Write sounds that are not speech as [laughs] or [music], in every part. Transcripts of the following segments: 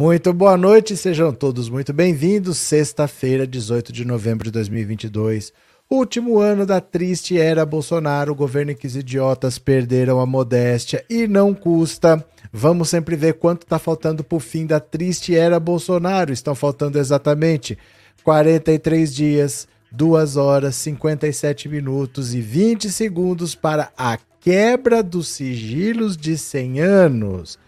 Muito boa noite, sejam todos muito bem-vindos. Sexta-feira, 18 de novembro de 2022. Último ano da triste era Bolsonaro. O governo que os idiotas perderam a modéstia e não custa. Vamos sempre ver quanto está faltando para o fim da triste era Bolsonaro. Estão faltando exatamente 43 dias, 2 horas, 57 minutos e 20 segundos para a quebra dos sigilos de 100 anos.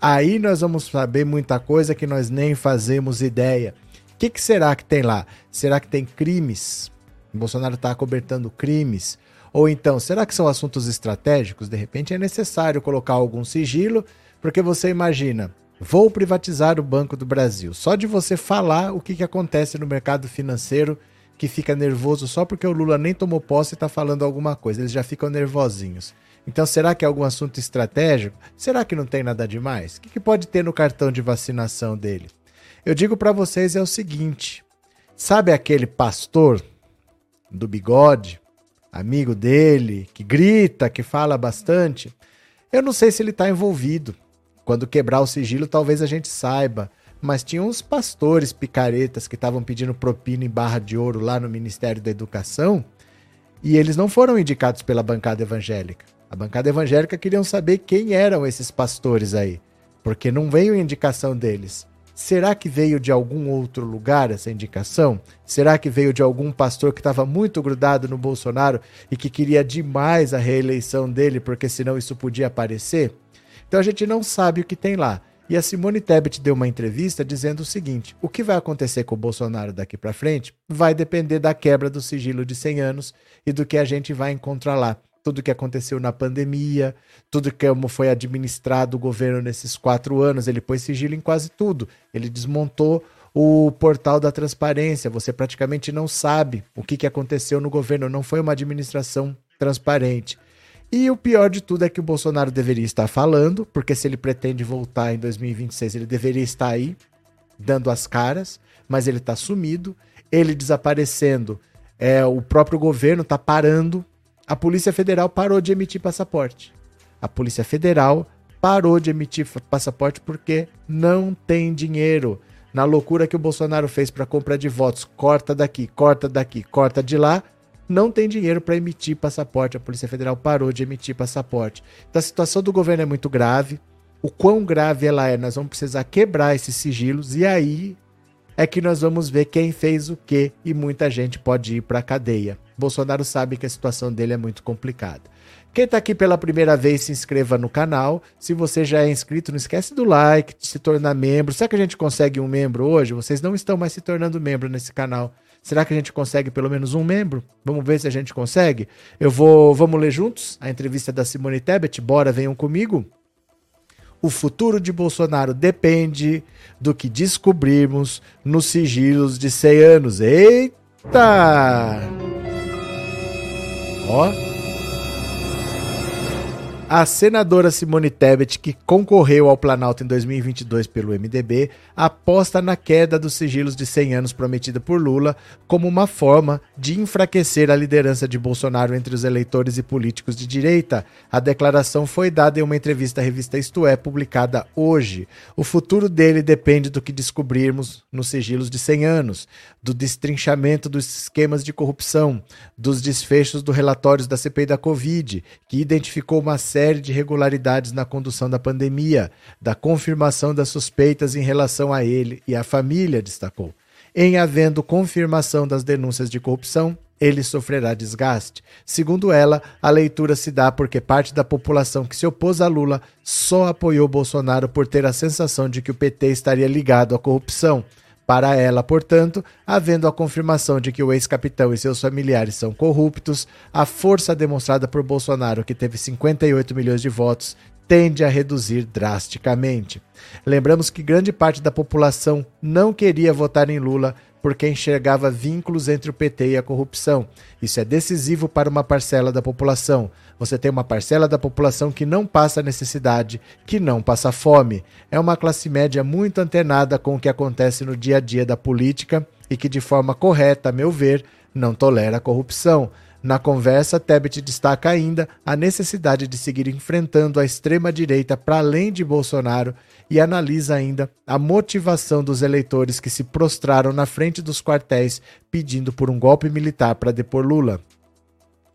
Aí nós vamos saber muita coisa que nós nem fazemos ideia. O que, que será que tem lá? Será que tem crimes? O Bolsonaro está cobertando crimes? Ou então, será que são assuntos estratégicos? De repente é necessário colocar algum sigilo, porque você imagina, vou privatizar o Banco do Brasil. Só de você falar o que, que acontece no mercado financeiro, que fica nervoso só porque o Lula nem tomou posse e está falando alguma coisa, eles já ficam nervosinhos. Então, será que é algum assunto estratégico? Será que não tem nada demais? O que, que pode ter no cartão de vacinação dele? Eu digo para vocês é o seguinte: sabe aquele pastor do bigode, amigo dele, que grita, que fala bastante? Eu não sei se ele está envolvido. Quando quebrar o sigilo, talvez a gente saiba. Mas tinha uns pastores picaretas que estavam pedindo propina em barra de ouro lá no Ministério da Educação e eles não foram indicados pela bancada evangélica. A bancada evangélica queriam saber quem eram esses pastores aí, porque não veio indicação deles. Será que veio de algum outro lugar essa indicação? Será que veio de algum pastor que estava muito grudado no Bolsonaro e que queria demais a reeleição dele, porque senão isso podia aparecer? Então a gente não sabe o que tem lá. E a Simone Tebet deu uma entrevista dizendo o seguinte: o que vai acontecer com o Bolsonaro daqui para frente vai depender da quebra do sigilo de 100 anos e do que a gente vai encontrar lá tudo que aconteceu na pandemia, tudo que foi administrado o governo nesses quatro anos. Ele pôs sigilo em quase tudo. Ele desmontou o portal da transparência. Você praticamente não sabe o que, que aconteceu no governo. Não foi uma administração transparente. E o pior de tudo é que o Bolsonaro deveria estar falando, porque se ele pretende voltar em 2026, ele deveria estar aí, dando as caras, mas ele está sumido. Ele desaparecendo, é, o próprio governo está parando a Polícia Federal parou de emitir passaporte. A Polícia Federal parou de emitir passaporte porque não tem dinheiro. Na loucura que o Bolsonaro fez para compra de votos, corta daqui, corta daqui, corta de lá, não tem dinheiro para emitir passaporte. A Polícia Federal parou de emitir passaporte. Então a situação do governo é muito grave. O quão grave ela é, nós vamos precisar quebrar esses sigilos e aí é que nós vamos ver quem fez o quê e muita gente pode ir para a cadeia. Bolsonaro sabe que a situação dele é muito complicada. Quem está aqui pela primeira vez, se inscreva no canal. Se você já é inscrito, não esquece do like, de se tornar membro. Será que a gente consegue um membro hoje? Vocês não estão mais se tornando membro nesse canal. Será que a gente consegue pelo menos um membro? Vamos ver se a gente consegue. Eu vou, vamos ler juntos a entrevista da Simone Tebet. Bora, venham comigo. O futuro de Bolsonaro depende do que descobrirmos nos sigilos de 100 anos. Eita! Ó. A senadora Simone Tebet, que concorreu ao Planalto em 2022 pelo MDB, aposta na queda dos sigilos de 100 anos prometida por Lula como uma forma de enfraquecer a liderança de Bolsonaro entre os eleitores e políticos de direita. A declaração foi dada em uma entrevista à revista Isto É, publicada hoje. O futuro dele depende do que descobrirmos nos sigilos de 100 anos, do destrinchamento dos esquemas de corrupção, dos desfechos do relatórios da CPI da Covid, que identificou uma série de irregularidades na condução da pandemia, da confirmação das suspeitas em relação a ele e à família, destacou. Em havendo confirmação das denúncias de corrupção, ele sofrerá desgaste. Segundo ela, a leitura se dá porque parte da população que se opôs a Lula só apoiou Bolsonaro por ter a sensação de que o PT estaria ligado à corrupção. Para ela, portanto, havendo a confirmação de que o ex-capitão e seus familiares são corruptos, a força demonstrada por Bolsonaro, que teve 58 milhões de votos, tende a reduzir drasticamente. Lembramos que grande parte da população não queria votar em Lula porque enxergava vínculos entre o PT e a corrupção. Isso é decisivo para uma parcela da população. Você tem uma parcela da população que não passa necessidade, que não passa fome. É uma classe média muito antenada com o que acontece no dia a dia da política e que, de forma correta, a meu ver, não tolera a corrupção. Na conversa, Tebet destaca ainda a necessidade de seguir enfrentando a extrema-direita para além de Bolsonaro e analisa ainda a motivação dos eleitores que se prostraram na frente dos quartéis pedindo por um golpe militar para depor Lula.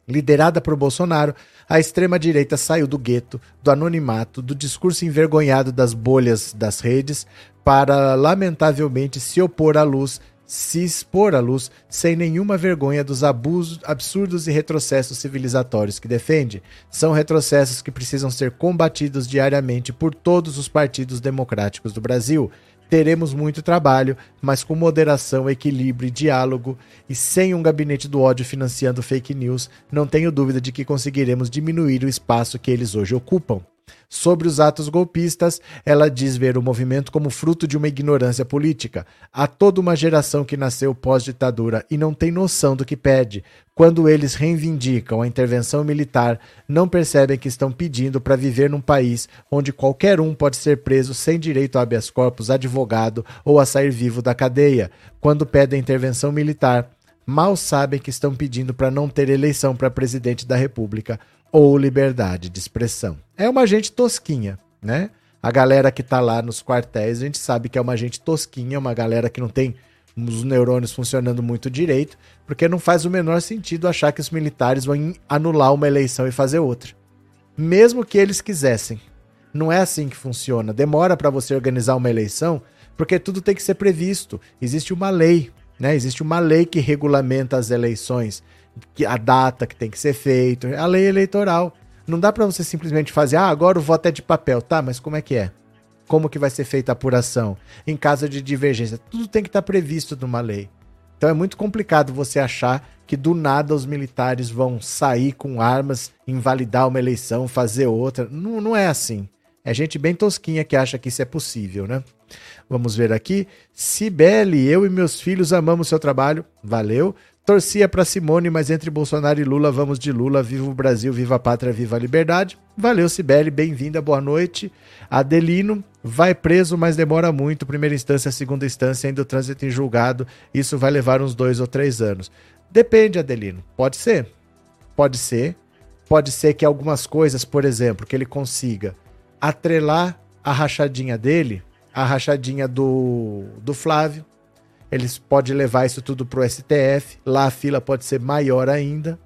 Liderada por Bolsonaro, a extrema-direita saiu do gueto, do anonimato, do discurso envergonhado das bolhas das redes, para lamentavelmente se opor à luz, se expor à luz, sem nenhuma vergonha dos abusos, absurdos e retrocessos civilizatórios que defende. São retrocessos que precisam ser combatidos diariamente por todos os partidos democráticos do Brasil. Teremos muito trabalho, mas com moderação, equilíbrio e diálogo, e sem um gabinete do ódio financiando fake news, não tenho dúvida de que conseguiremos diminuir o espaço que eles hoje ocupam. Sobre os atos golpistas, ela diz ver o movimento como fruto de uma ignorância política. Há toda uma geração que nasceu pós-ditadura e não tem noção do que pede. Quando eles reivindicam a intervenção militar, não percebem que estão pedindo para viver num país onde qualquer um pode ser preso sem direito a habeas corpus, advogado ou a sair vivo da cadeia. Quando pedem intervenção militar, mal sabem que estão pedindo para não ter eleição para presidente da República ou liberdade de expressão. É uma gente tosquinha, né? A galera que tá lá nos quartéis, a gente sabe que é uma gente tosquinha, uma galera que não tem os neurônios funcionando muito direito, porque não faz o menor sentido achar que os militares vão anular uma eleição e fazer outra. Mesmo que eles quisessem. Não é assim que funciona. Demora para você organizar uma eleição, porque tudo tem que ser previsto. Existe uma lei, né? Existe uma lei que regulamenta as eleições a data que tem que ser feito, a lei eleitoral. Não dá para você simplesmente fazer, ah, agora o voto é de papel, tá? Mas como é que é? Como que vai ser feita a apuração? Em caso de divergência, tudo tem que estar tá previsto numa lei. Então é muito complicado você achar que do nada os militares vão sair com armas, invalidar uma eleição, fazer outra. Não, não é assim. É gente bem tosquinha que acha que isso é possível, né? Vamos ver aqui. Cibele, eu e meus filhos amamos seu trabalho. Valeu. Torcia para Simone, mas entre Bolsonaro e Lula, vamos de Lula. Viva o Brasil, viva a pátria, viva a liberdade. Valeu, Sibeli, bem-vinda, boa noite. Adelino, vai preso, mas demora muito. Primeira instância, segunda instância, ainda o trânsito em julgado. Isso vai levar uns dois ou três anos. Depende, Adelino. Pode ser. Pode ser. Pode ser que algumas coisas, por exemplo, que ele consiga atrelar a rachadinha dele, a rachadinha do, do Flávio, eles podem levar isso tudo para o STF, lá a fila pode ser maior ainda,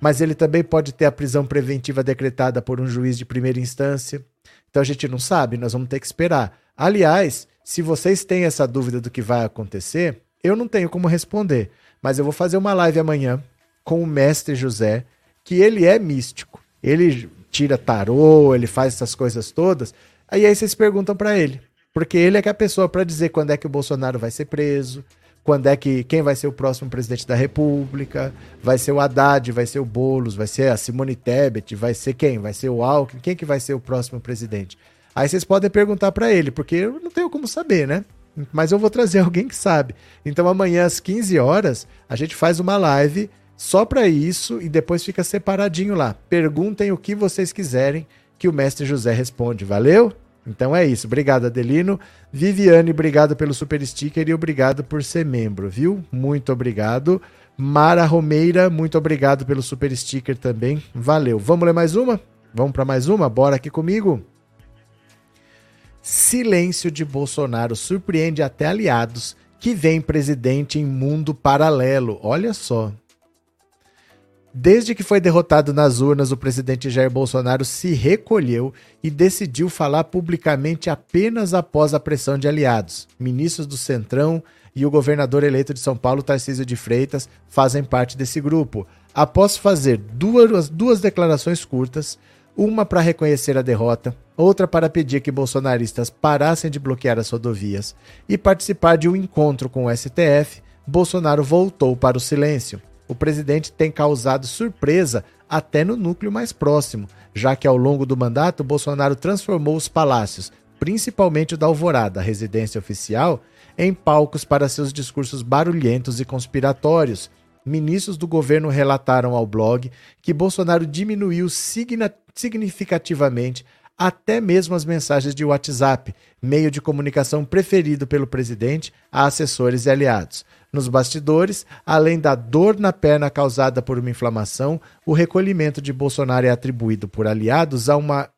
mas ele também pode ter a prisão preventiva decretada por um juiz de primeira instância. Então a gente não sabe, nós vamos ter que esperar. Aliás, se vocês têm essa dúvida do que vai acontecer, eu não tenho como responder, mas eu vou fazer uma live amanhã com o mestre José, que ele é místico. Ele tira tarô, ele faz essas coisas todas. Aí aí vocês perguntam para ele. Porque ele é que é a pessoa para dizer quando é que o Bolsonaro vai ser preso, quando é que quem vai ser o próximo presidente da República, vai ser o Haddad, vai ser o Bolos, vai ser a Simone Tebet, vai ser quem? Vai ser o Alckmin, quem que vai ser o próximo presidente? Aí vocês podem perguntar para ele, porque eu não tenho como saber, né? Mas eu vou trazer [laughs] alguém que sabe. Então amanhã às 15 horas a gente faz uma live só para isso e depois fica separadinho lá. Perguntem o que vocês quiserem que o mestre José responde. Valeu? Então é isso. Obrigado, Adelino. Viviane, obrigado pelo super sticker e obrigado por ser membro, viu? Muito obrigado. Mara Romeira, muito obrigado pelo super sticker também. Valeu. Vamos ler mais uma? Vamos para mais uma? Bora aqui comigo. Silêncio de Bolsonaro surpreende até aliados que vem presidente em mundo paralelo. Olha só. Desde que foi derrotado nas urnas, o presidente Jair Bolsonaro se recolheu e decidiu falar publicamente apenas após a pressão de aliados. Ministros do Centrão e o governador eleito de São Paulo, Tarcísio de Freitas, fazem parte desse grupo. Após fazer duas, duas declarações curtas, uma para reconhecer a derrota, outra para pedir que bolsonaristas parassem de bloquear as rodovias e participar de um encontro com o STF, Bolsonaro voltou para o silêncio o presidente tem causado surpresa até no núcleo mais próximo, já que ao longo do mandato Bolsonaro transformou os palácios, principalmente o da Alvorada, residência oficial, em palcos para seus discursos barulhentos e conspiratórios. Ministros do governo relataram ao blog que Bolsonaro diminuiu significativamente até mesmo as mensagens de WhatsApp, meio de comunicação preferido pelo presidente a assessores e aliados. Nos bastidores, além da dor na perna causada por uma inflamação, o recolhimento de Bolsonaro é atribuído por aliados a, uma,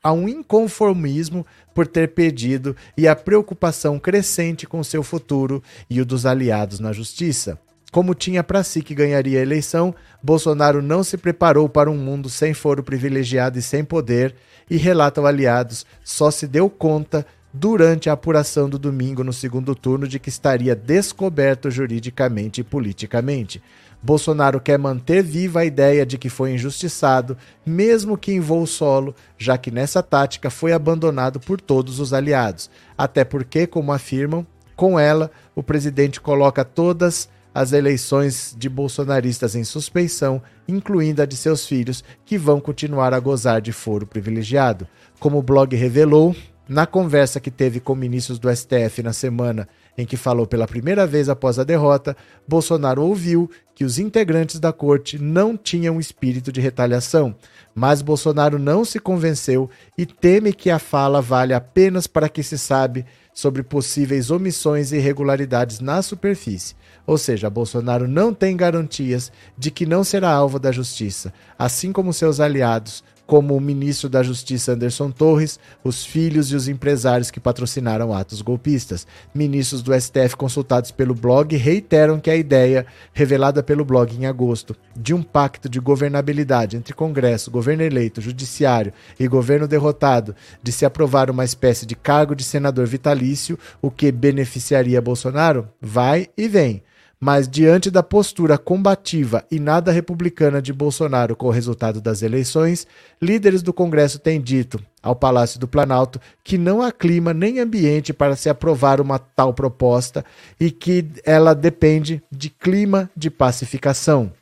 a um inconformismo por ter perdido e a preocupação crescente com seu futuro e o dos aliados na justiça. Como tinha para si que ganharia a eleição, Bolsonaro não se preparou para um mundo sem foro privilegiado e sem poder, e relatam aliados, só se deu conta durante a apuração do domingo no segundo turno de que estaria descoberto juridicamente e politicamente. Bolsonaro quer manter viva a ideia de que foi injustiçado, mesmo que em voo solo, já que nessa tática foi abandonado por todos os aliados. Até porque, como afirmam, com ela, o presidente coloca todas as eleições de bolsonaristas em suspeição, incluindo a de seus filhos, que vão continuar a gozar de foro privilegiado. Como o blog revelou, na conversa que teve com ministros do STF na semana em que falou pela primeira vez após a derrota, Bolsonaro ouviu que os integrantes da corte não tinham espírito de retaliação, mas Bolsonaro não se convenceu e teme que a fala vale apenas para que se sabe sobre possíveis omissões e irregularidades na superfície. Ou seja, Bolsonaro não tem garantias de que não será alvo da justiça, assim como seus aliados, como o ministro da Justiça Anderson Torres, os filhos e os empresários que patrocinaram atos golpistas. Ministros do STF consultados pelo blog reiteram que a ideia, revelada pelo blog em agosto, de um pacto de governabilidade entre Congresso, governo eleito, judiciário e governo derrotado, de se aprovar uma espécie de cargo de senador vitalício, o que beneficiaria Bolsonaro, vai e vem mas diante da postura combativa e nada republicana de Bolsonaro com o resultado das eleições, líderes do Congresso têm dito ao Palácio do Planalto que não há clima nem ambiente para se aprovar uma tal proposta e que ela depende de clima de pacificação.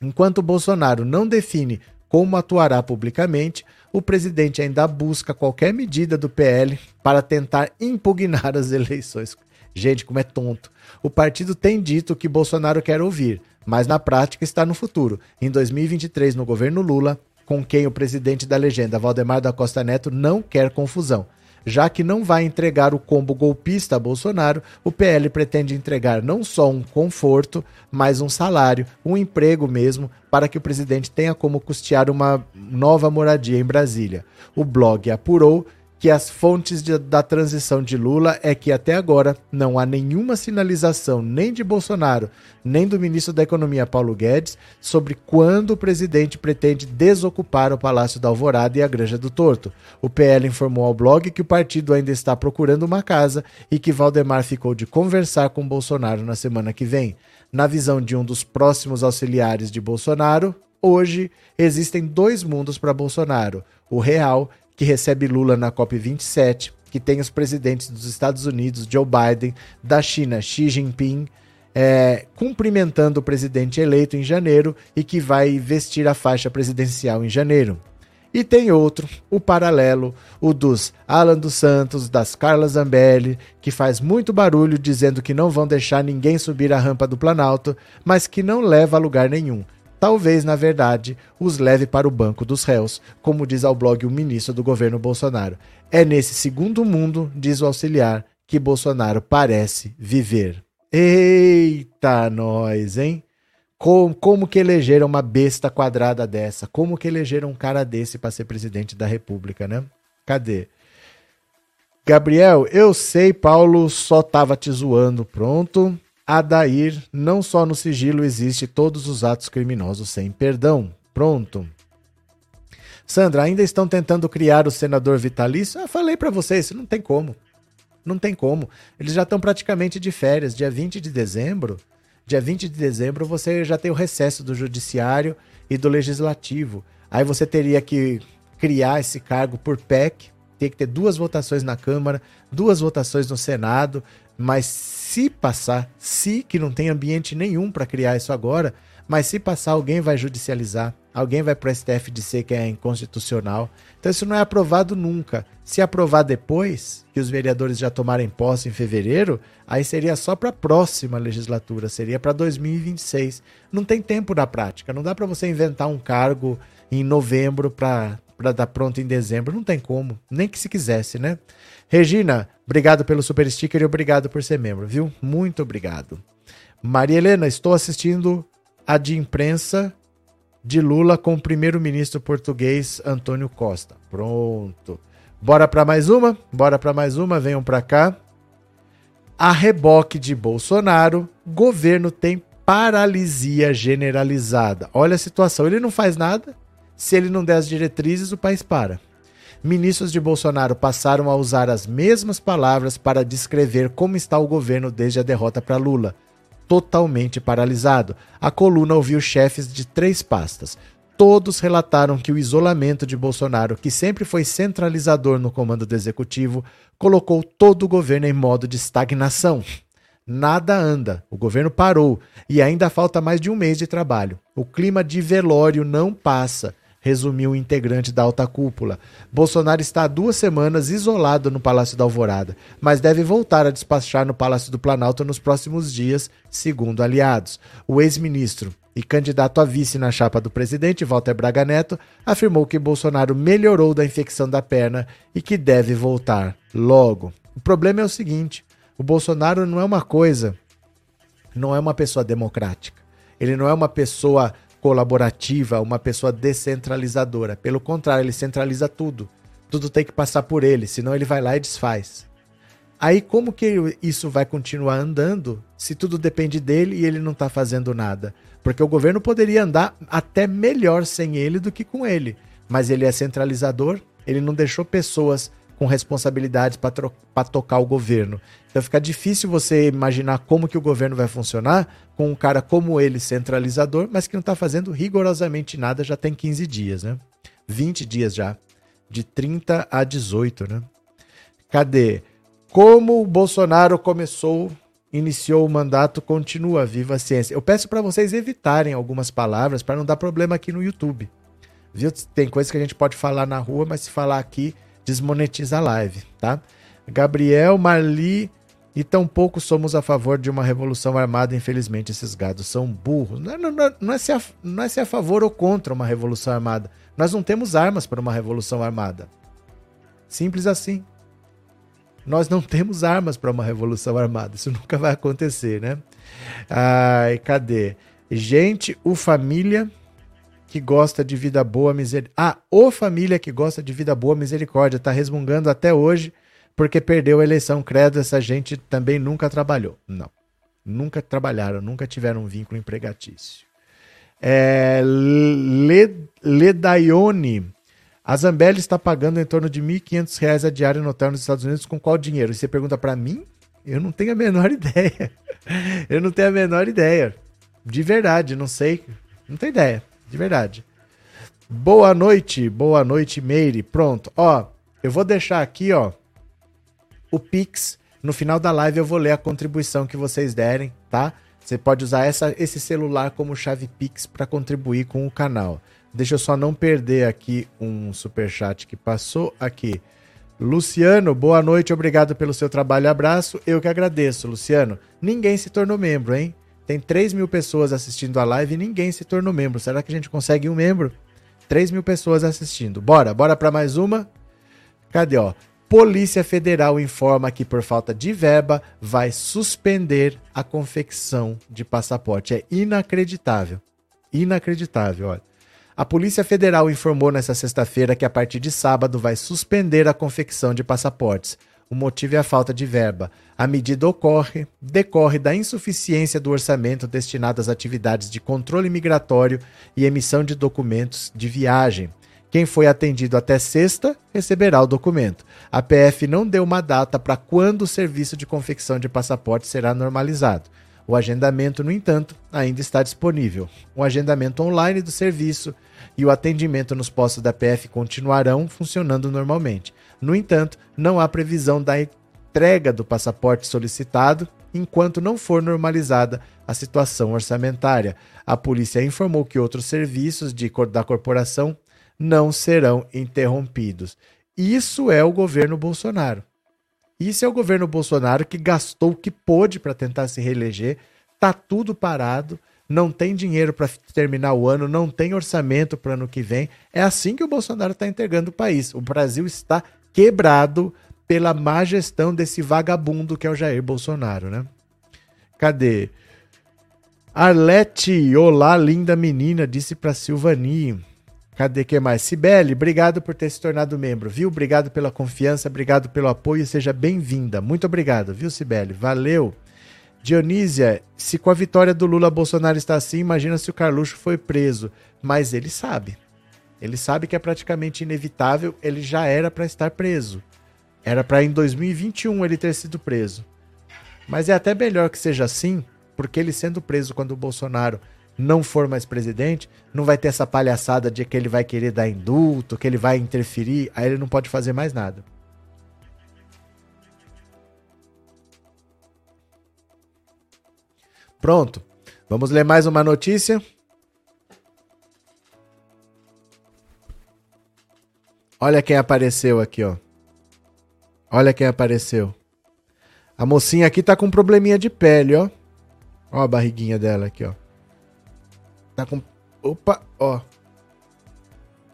Enquanto Bolsonaro não define como atuará publicamente, o presidente ainda busca qualquer medida do PL para tentar impugnar as eleições. Gente, como é tonto. O partido tem dito que Bolsonaro quer ouvir, mas na prática está no futuro. Em 2023, no governo Lula, com quem o presidente da legenda, Valdemar da Costa Neto, não quer confusão. Já que não vai entregar o combo golpista a Bolsonaro, o PL pretende entregar não só um conforto, mas um salário, um emprego mesmo, para que o presidente tenha como custear uma nova moradia em Brasília. O blog apurou que as fontes de, da transição de Lula é que até agora não há nenhuma sinalização nem de Bolsonaro, nem do ministro da Economia Paulo Guedes sobre quando o presidente pretende desocupar o Palácio da Alvorada e a Granja do Torto. O PL informou ao blog que o partido ainda está procurando uma casa e que Valdemar ficou de conversar com Bolsonaro na semana que vem. Na visão de um dos próximos auxiliares de Bolsonaro, hoje existem dois mundos para Bolsonaro: o real que recebe Lula na COP27, que tem os presidentes dos Estados Unidos, Joe Biden, da China, Xi Jinping, é, cumprimentando o presidente eleito em janeiro e que vai vestir a faixa presidencial em janeiro. E tem outro, o paralelo, o dos Alan dos Santos, das Carla Zambelli, que faz muito barulho dizendo que não vão deixar ninguém subir a rampa do Planalto, mas que não leva a lugar nenhum talvez, na verdade, os leve para o banco dos réus, como diz ao blog o ministro do governo Bolsonaro. É nesse segundo mundo, diz o auxiliar, que Bolsonaro parece viver. Eita, nós, hein? Como, como que elegeram uma besta quadrada dessa? Como que elegeram um cara desse para ser presidente da República, né? Cadê? Gabriel, eu sei, Paulo só tava te zoando, pronto. Adair, não só no sigilo existe todos os atos criminosos sem perdão. Pronto. Sandra, ainda estão tentando criar o senador vitalício? Eu falei para vocês, não tem como. Não tem como. Eles já estão praticamente de férias. Dia 20 de dezembro, dia 20 de dezembro você já tem o recesso do judiciário e do legislativo. Aí você teria que criar esse cargo por PEC, tem que ter duas votações na Câmara, duas votações no Senado, mas se passar, se que não tem ambiente nenhum para criar isso agora, mas se passar, alguém vai judicializar, alguém vai para o STF dizer que é inconstitucional. Então isso não é aprovado nunca. Se aprovar depois, que os vereadores já tomarem posse em fevereiro, aí seria só para a próxima legislatura, seria para 2026. Não tem tempo na prática, não dá para você inventar um cargo em novembro para para dar pronto em dezembro. Não tem como, nem que se quisesse, né? Regina, obrigado pelo super sticker e obrigado por ser membro, viu? Muito obrigado. Maria Helena, estou assistindo a de imprensa de Lula com o primeiro-ministro português Antônio Costa. Pronto. Bora para mais uma? Bora para mais uma, venham para cá. A reboque de Bolsonaro, governo tem paralisia generalizada. Olha a situação, ele não faz nada. Se ele não der as diretrizes, o país para. Ministros de Bolsonaro passaram a usar as mesmas palavras para descrever como está o governo desde a derrota para Lula. Totalmente paralisado. A coluna ouviu chefes de três pastas, todos relataram que o isolamento de Bolsonaro, que sempre foi centralizador no comando do executivo, colocou todo o governo em modo de estagnação. Nada anda, o governo parou e ainda falta mais de um mês de trabalho. O clima de velório não passa, resumiu o integrante da alta cúpula. Bolsonaro está há duas semanas isolado no Palácio da Alvorada, mas deve voltar a despachar no Palácio do Planalto nos próximos dias, segundo aliados. O ex-ministro e candidato a vice na chapa do presidente, Walter Braga Neto, afirmou que Bolsonaro melhorou da infecção da perna e que deve voltar logo. O problema é o seguinte: o Bolsonaro não é uma coisa, não é uma pessoa democrática. Ele não é uma pessoa colaborativa, uma pessoa descentralizadora. Pelo contrário, ele centraliza tudo. Tudo tem que passar por ele, senão ele vai lá e desfaz. Aí como que isso vai continuar andando se tudo depende dele e ele não está fazendo nada? Porque o governo poderia andar até melhor sem ele do que com ele. Mas ele é centralizador, ele não deixou pessoas com responsabilidades para tocar o governo. Então fica difícil você imaginar como que o governo vai funcionar com um cara como ele, centralizador, mas que não está fazendo rigorosamente nada já tem 15 dias, né? 20 dias já. De 30 a 18, né? Cadê? Como o Bolsonaro começou iniciou o mandato, continua viva a ciência. Eu peço para vocês evitarem algumas palavras para não dar problema aqui no YouTube. Viu? Tem coisas que a gente pode falar na rua, mas se falar aqui, desmonetiza a live, tá? Gabriel, Marli e tampouco somos a favor de uma revolução armada, infelizmente esses gados são burros. Não, não, não, não, é ser a, não é ser a favor ou contra uma revolução armada. Nós não temos armas para uma revolução armada. Simples assim nós não temos armas para uma revolução armada. Isso nunca vai acontecer, né? Ai, cadê? Gente, o família que gosta de vida boa, misericórdia. Ah, o família que gosta de vida boa, misericórdia, tá resmungando até hoje porque perdeu a eleição. Credo, essa gente também nunca trabalhou. Não. Nunca trabalharam, nunca tiveram um vínculo empregatício. É, Ledaione a Zambelli está pagando em torno de R$ 1.500 a diária no hotel nos Estados Unidos com qual dinheiro? E você pergunta para mim? Eu não tenho a menor [laughs] ideia. Eu não tenho a menor ideia. De verdade, não sei. Não tenho ideia. De verdade. Boa noite, boa noite, Meire. Pronto. Ó, eu vou deixar aqui, ó, o Pix. No final da live eu vou ler a contribuição que vocês derem, tá? Você pode usar essa, esse celular como chave Pix para contribuir com o canal. Deixa eu só não perder aqui um super chat que passou aqui. Luciano, boa noite, obrigado pelo seu trabalho, abraço. Eu que agradeço, Luciano. Ninguém se tornou membro, hein? Tem 3 mil pessoas assistindo a live e ninguém se tornou membro. Será que a gente consegue um membro? 3 mil pessoas assistindo. Bora, bora para mais uma? Cadê, ó? Polícia Federal informa que, por falta de verba, vai suspender a confecção de passaporte. É inacreditável. Inacreditável, olha. A Polícia Federal informou nesta sexta-feira que a partir de sábado vai suspender a confecção de passaportes. O motivo é a falta de verba. A medida ocorre, decorre da insuficiência do orçamento destinado às atividades de controle migratório e emissão de documentos de viagem. Quem foi atendido até sexta receberá o documento. A PF não deu uma data para quando o serviço de confecção de passaporte será normalizado. O agendamento, no entanto, ainda está disponível. O agendamento online do serviço e o atendimento nos postos da PF continuarão funcionando normalmente. No entanto, não há previsão da entrega do passaporte solicitado enquanto não for normalizada a situação orçamentária. A polícia informou que outros serviços de, da corporação não serão interrompidos. Isso é o governo Bolsonaro. Isso é o governo Bolsonaro que gastou o que pôde para tentar se reeleger. Tá tudo parado não tem dinheiro para terminar o ano, não tem orçamento para ano que vem. É assim que o Bolsonaro está entregando o país. O Brasil está quebrado pela má gestão desse vagabundo que é o Jair Bolsonaro, né? Cadê? Arlete, olá, linda menina, disse para Silvani. Cadê que mais? Sibeli, obrigado por ter se tornado membro, viu? Obrigado pela confiança, obrigado pelo apoio, seja bem-vinda. Muito obrigado, viu, Sibeli? Valeu. Dionísia, se com a vitória do Lula Bolsonaro está assim, imagina se o Carluxo foi preso. Mas ele sabe. Ele sabe que é praticamente inevitável, ele já era para estar preso. Era para em 2021 ele ter sido preso. Mas é até melhor que seja assim, porque ele sendo preso quando o Bolsonaro não for mais presidente, não vai ter essa palhaçada de que ele vai querer dar indulto, que ele vai interferir, aí ele não pode fazer mais nada. Pronto. Vamos ler mais uma notícia. Olha quem apareceu aqui, ó. Olha quem apareceu. A mocinha aqui tá com um probleminha de pele, ó. Ó a barriguinha dela aqui, ó. Tá com. Opa, ó.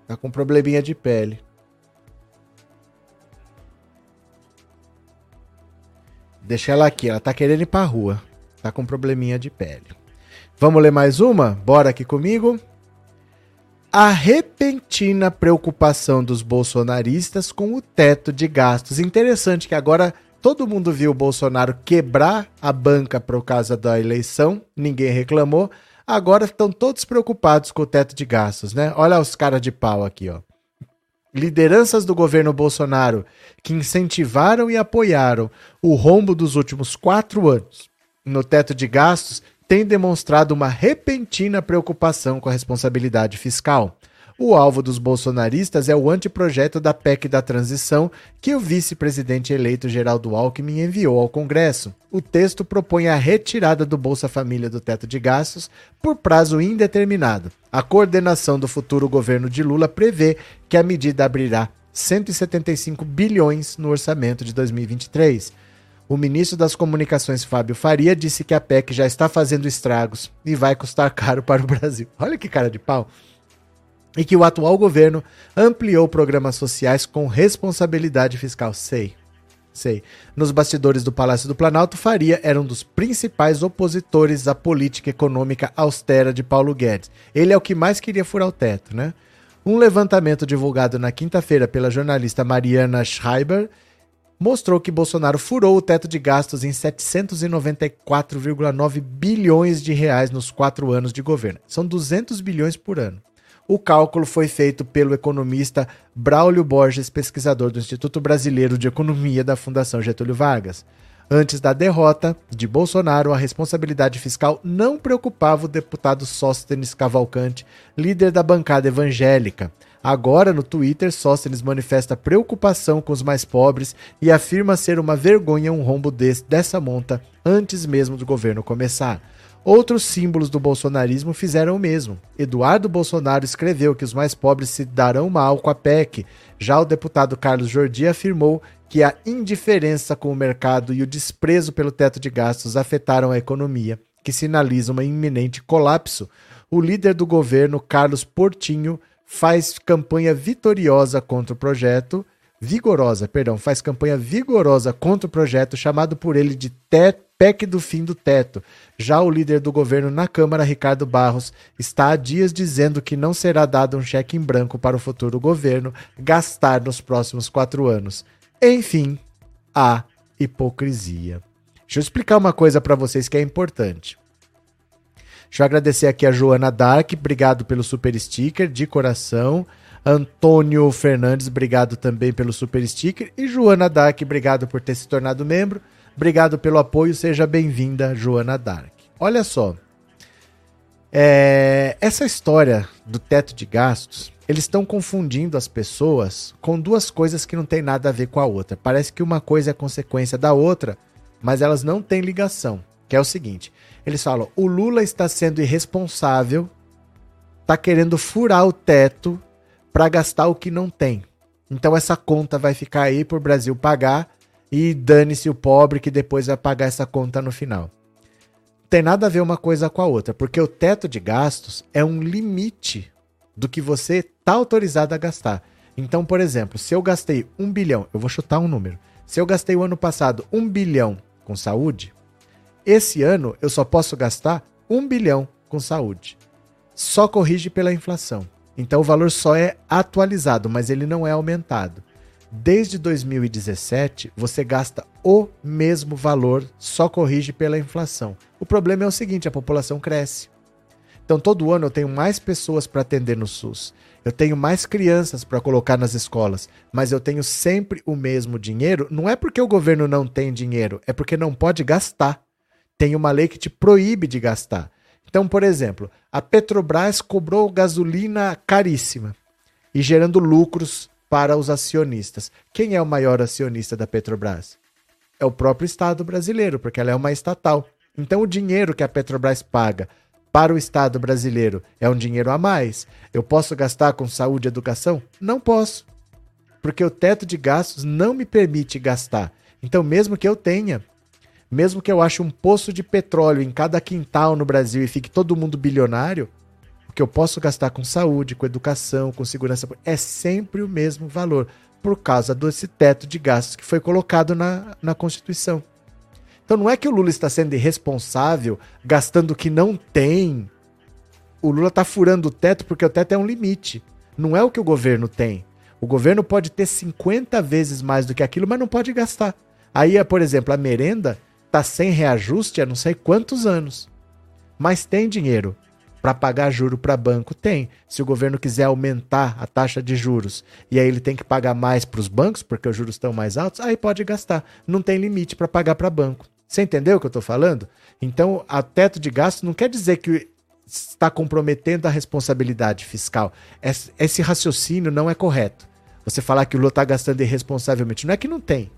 Tá com probleminha de pele. Deixa ela aqui, ela tá querendo ir pra rua. Tá com probleminha de pele. Vamos ler mais uma? Bora aqui comigo. A repentina preocupação dos bolsonaristas com o teto de gastos. Interessante que agora todo mundo viu o Bolsonaro quebrar a banca por causa da eleição, ninguém reclamou agora estão todos preocupados com o teto de gastos, né? Olha os caras de pau aqui, ó. Lideranças do governo Bolsonaro que incentivaram e apoiaram o rombo dos últimos quatro anos no teto de gastos têm demonstrado uma repentina preocupação com a responsabilidade fiscal. O alvo dos bolsonaristas é o anteprojeto da PEC da transição que o vice-presidente eleito Geraldo Alckmin enviou ao Congresso. O texto propõe a retirada do Bolsa Família do teto de gastos por prazo indeterminado. A coordenação do futuro governo de Lula prevê que a medida abrirá 175 bilhões no orçamento de 2023. O ministro das Comunicações, Fábio Faria, disse que a PEC já está fazendo estragos e vai custar caro [laughs] para o Brasil. Olha que cara de pau e que o atual governo ampliou programas sociais com responsabilidade fiscal. Sei, sei. Nos bastidores do Palácio do Planalto, Faria era um dos principais opositores à política econômica austera de Paulo Guedes. Ele é o que mais queria furar o teto, né? Um levantamento divulgado na quinta-feira pela jornalista Mariana Schreiber mostrou que Bolsonaro furou o teto de gastos em 794,9 bilhões de reais nos quatro anos de governo. São 200 bilhões por ano. O cálculo foi feito pelo economista Braulio Borges, pesquisador do Instituto Brasileiro de Economia da Fundação Getúlio Vargas. Antes da derrota de Bolsonaro, a responsabilidade fiscal não preocupava o deputado Sóstenes Cavalcante, líder da bancada evangélica. Agora, no Twitter, Sóstenes manifesta preocupação com os mais pobres e afirma ser uma vergonha um rombo desse, dessa monta antes mesmo do governo começar. Outros símbolos do bolsonarismo fizeram o mesmo. Eduardo Bolsonaro escreveu que os mais pobres se darão mal com a PEC. Já o deputado Carlos Jordi afirmou que a indiferença com o mercado e o desprezo pelo teto de gastos afetaram a economia, que sinaliza um iminente colapso. O líder do governo, Carlos Portinho, faz campanha vitoriosa contra o projeto, vigorosa, perdão, faz campanha vigorosa contra o projeto chamado por ele de teto PEC do fim do teto. Já o líder do governo na Câmara, Ricardo Barros, está há dias dizendo que não será dado um cheque em branco para o futuro governo gastar nos próximos quatro anos. Enfim, a hipocrisia. Deixa eu explicar uma coisa para vocês que é importante. Deixa eu agradecer aqui a Joana Dark, obrigado pelo super sticker, de coração. Antônio Fernandes, obrigado também pelo super sticker. E Joana Dark, obrigado por ter se tornado membro. Obrigado pelo apoio, seja bem-vinda, Joana Dark. Olha só, é, essa história do teto de gastos, eles estão confundindo as pessoas com duas coisas que não tem nada a ver com a outra. Parece que uma coisa é consequência da outra, mas elas não têm ligação. Que é o seguinte: eles falam, o Lula está sendo irresponsável, está querendo furar o teto para gastar o que não tem. Então essa conta vai ficar aí para o Brasil pagar e dane-se o pobre que depois vai pagar essa conta no final. tem nada a ver uma coisa com a outra, porque o teto de gastos é um limite do que você está autorizado a gastar. Então, por exemplo, se eu gastei um bilhão, eu vou chutar um número. Se eu gastei o ano passado um bilhão com saúde, esse ano eu só posso gastar um bilhão com saúde. Só corrige pela inflação. Então o valor só é atualizado, mas ele não é aumentado. Desde 2017, você gasta o mesmo valor, só corrige pela inflação. O problema é o seguinte: a população cresce. Então, todo ano eu tenho mais pessoas para atender no SUS. Eu tenho mais crianças para colocar nas escolas, mas eu tenho sempre o mesmo dinheiro. Não é porque o governo não tem dinheiro, é porque não pode gastar. Tem uma lei que te proíbe de gastar. Então, por exemplo, a Petrobras cobrou gasolina caríssima e gerando lucros para os acionistas. Quem é o maior acionista da Petrobras? É o próprio Estado brasileiro, porque ela é uma estatal. Então, o dinheiro que a Petrobras paga para o Estado brasileiro é um dinheiro a mais. Eu posso gastar com saúde e educação? Não posso. Porque o teto de gastos não me permite gastar. Então, mesmo que eu tenha, mesmo que eu ache um poço de petróleo em cada quintal no Brasil e fique todo mundo bilionário, o que eu posso gastar com saúde, com educação, com segurança, é sempre o mesmo valor, por causa desse teto de gastos que foi colocado na, na Constituição. Então não é que o Lula está sendo irresponsável, gastando o que não tem. O Lula está furando o teto porque o teto é um limite. Não é o que o governo tem. O governo pode ter 50 vezes mais do que aquilo, mas não pode gastar. Aí, por exemplo, a merenda está sem reajuste há não sei quantos anos. Mas tem dinheiro para pagar juro para banco? Tem. Se o governo quiser aumentar a taxa de juros e aí ele tem que pagar mais para os bancos, porque os juros estão mais altos, aí pode gastar. Não tem limite para pagar para banco. Você entendeu o que eu estou falando? Então, a teto de gastos não quer dizer que está comprometendo a responsabilidade fiscal. Esse raciocínio não é correto. Você falar que o Lula está gastando irresponsavelmente. Não é que não tem.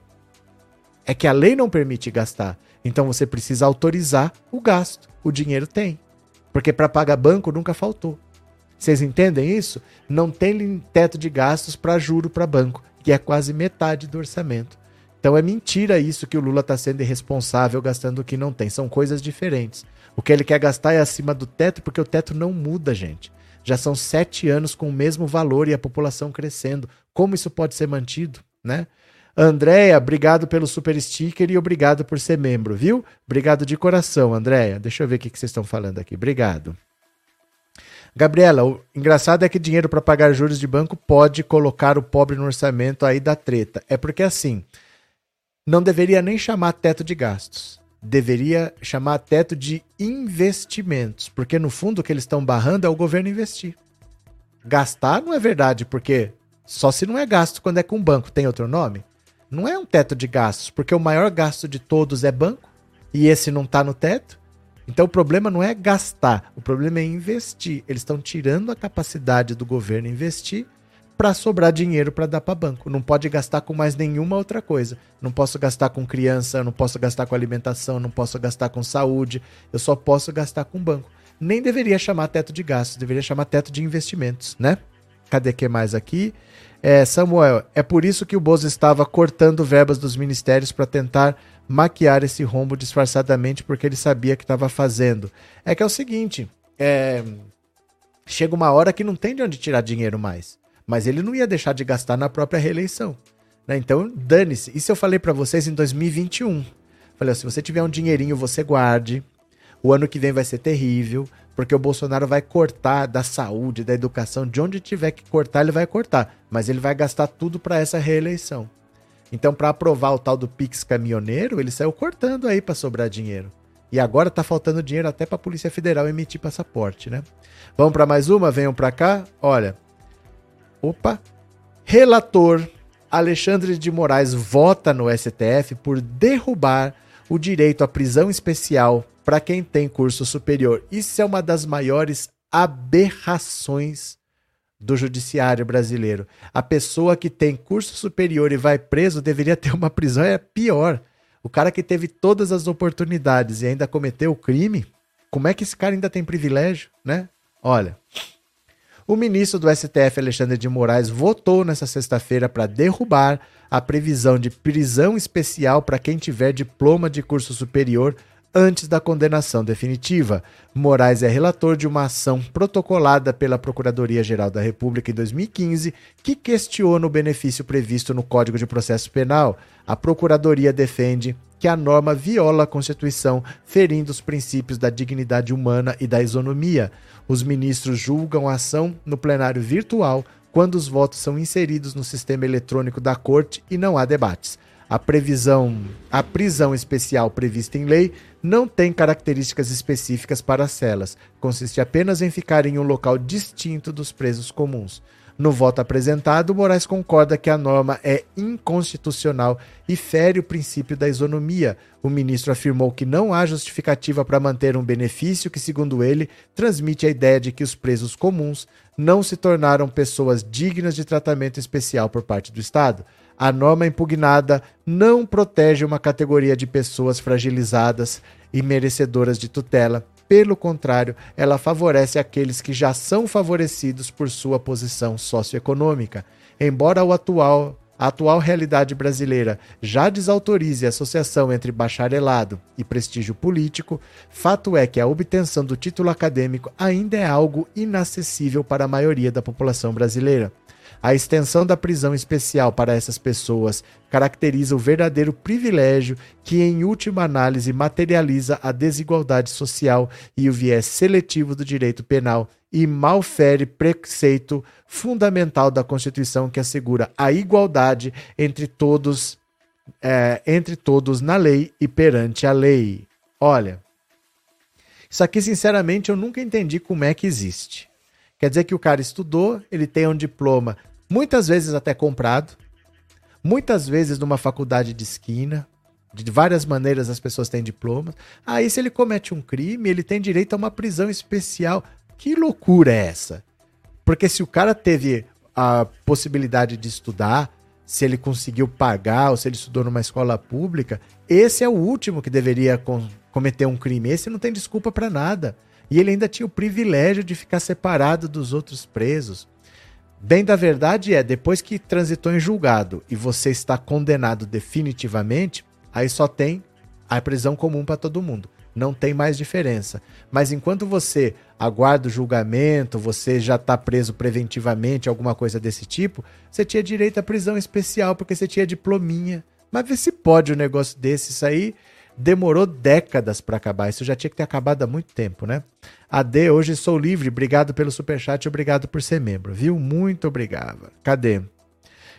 É que a lei não permite gastar. Então você precisa autorizar o gasto. O dinheiro tem. Porque para pagar banco nunca faltou. Vocês entendem isso? Não tem teto de gastos para juro para banco, que é quase metade do orçamento. Então é mentira isso que o Lula está sendo irresponsável gastando o que não tem. São coisas diferentes. O que ele quer gastar é acima do teto, porque o teto não muda, gente. Já são sete anos com o mesmo valor e a população crescendo. Como isso pode ser mantido, né? Andréia, obrigado pelo super sticker e obrigado por ser membro, viu? Obrigado de coração, Andréia. Deixa eu ver o que vocês estão falando aqui. Obrigado. Gabriela, o engraçado é que dinheiro para pagar juros de banco pode colocar o pobre no orçamento aí da treta. É porque assim, não deveria nem chamar teto de gastos. Deveria chamar teto de investimentos, porque no fundo o que eles estão barrando é o governo investir. Gastar não é verdade, porque só se não é gasto quando é com banco, tem outro nome? Não é um teto de gastos, porque o maior gasto de todos é banco e esse não está no teto. Então o problema não é gastar, o problema é investir. Eles estão tirando a capacidade do governo investir para sobrar dinheiro para dar para banco. Não pode gastar com mais nenhuma outra coisa. Não posso gastar com criança, não posso gastar com alimentação, não posso gastar com saúde. Eu só posso gastar com banco. Nem deveria chamar teto de gastos, deveria chamar teto de investimentos, né? Cadê que mais aqui? É, Samuel, é por isso que o Bozo estava cortando verbas dos ministérios para tentar maquiar esse rombo disfarçadamente, porque ele sabia que estava fazendo. É que é o seguinte, é... chega uma hora que não tem de onde tirar dinheiro mais mas ele não ia deixar de gastar na própria reeleição. Né? Então, dane-se. Isso eu falei para vocês em 2021. Falei, ó, se você tiver um dinheirinho, você guarde. O ano que vem vai ser terrível, porque o Bolsonaro vai cortar da saúde, da educação, de onde tiver que cortar, ele vai cortar, mas ele vai gastar tudo para essa reeleição. Então, para aprovar o tal do Pix caminhoneiro, ele saiu cortando aí para sobrar dinheiro. E agora tá faltando dinheiro até para a Polícia Federal emitir passaporte, né? Vamos para mais uma? Venham para cá. Olha, Opa! Relator Alexandre de Moraes vota no STF por derrubar o direito à prisão especial para quem tem curso superior. Isso é uma das maiores aberrações do judiciário brasileiro. A pessoa que tem curso superior e vai preso deveria ter uma prisão é pior. O cara que teve todas as oportunidades e ainda cometeu o crime, como é que esse cara ainda tem privilégio, né? Olha, o ministro do STF, Alexandre de Moraes, votou nesta sexta-feira para derrubar a previsão de prisão especial para quem tiver diploma de curso superior antes da condenação definitiva. Moraes é relator de uma ação protocolada pela Procuradoria-Geral da República em 2015 que questiona o benefício previsto no Código de Processo Penal. A Procuradoria defende que a norma viola a Constituição, ferindo os princípios da dignidade humana e da isonomia. Os ministros julgam a ação no plenário virtual quando os votos são inseridos no sistema eletrônico da Corte e não há debates. A previsão, a prisão especial prevista em lei não tem características específicas para as celas, consiste apenas em ficar em um local distinto dos presos comuns. No voto apresentado, Moraes concorda que a norma é inconstitucional e fere o princípio da isonomia. O ministro afirmou que não há justificativa para manter um benefício que, segundo ele, transmite a ideia de que os presos comuns não se tornaram pessoas dignas de tratamento especial por parte do Estado. A norma impugnada não protege uma categoria de pessoas fragilizadas e merecedoras de tutela. Pelo contrário, ela favorece aqueles que já são favorecidos por sua posição socioeconômica. Embora o atual a atual realidade brasileira já desautorize a associação entre bacharelado e prestígio político, fato é que a obtenção do título acadêmico ainda é algo inacessível para a maioria da população brasileira. A extensão da prisão especial para essas pessoas caracteriza o verdadeiro privilégio que, em última análise, materializa a desigualdade social e o viés seletivo do direito penal e malfere preceito fundamental da Constituição que assegura a igualdade entre todos, é, entre todos na lei e perante a lei. Olha, isso aqui, sinceramente, eu nunca entendi como é que existe. Quer dizer que o cara estudou, ele tem um diploma, muitas vezes até comprado, muitas vezes numa faculdade de esquina, de várias maneiras as pessoas têm diplomas. Aí, se ele comete um crime, ele tem direito a uma prisão especial. Que loucura é essa? Porque se o cara teve a possibilidade de estudar, se ele conseguiu pagar ou se ele estudou numa escola pública, esse é o último que deveria com, cometer um crime. Esse não tem desculpa para nada. E ele ainda tinha o privilégio de ficar separado dos outros presos. Bem da verdade é, depois que transitou em julgado e você está condenado definitivamente, aí só tem a prisão comum para todo mundo. Não tem mais diferença. Mas enquanto você aguarda o julgamento, você já está preso preventivamente, alguma coisa desse tipo, você tinha direito à prisão especial porque você tinha diplominha. Mas vê se pode um negócio desse. Isso aí demorou décadas para acabar. Isso já tinha que ter acabado há muito tempo, né? AD, hoje sou livre. Obrigado pelo superchat, obrigado por ser membro, viu? Muito obrigado. Cadê?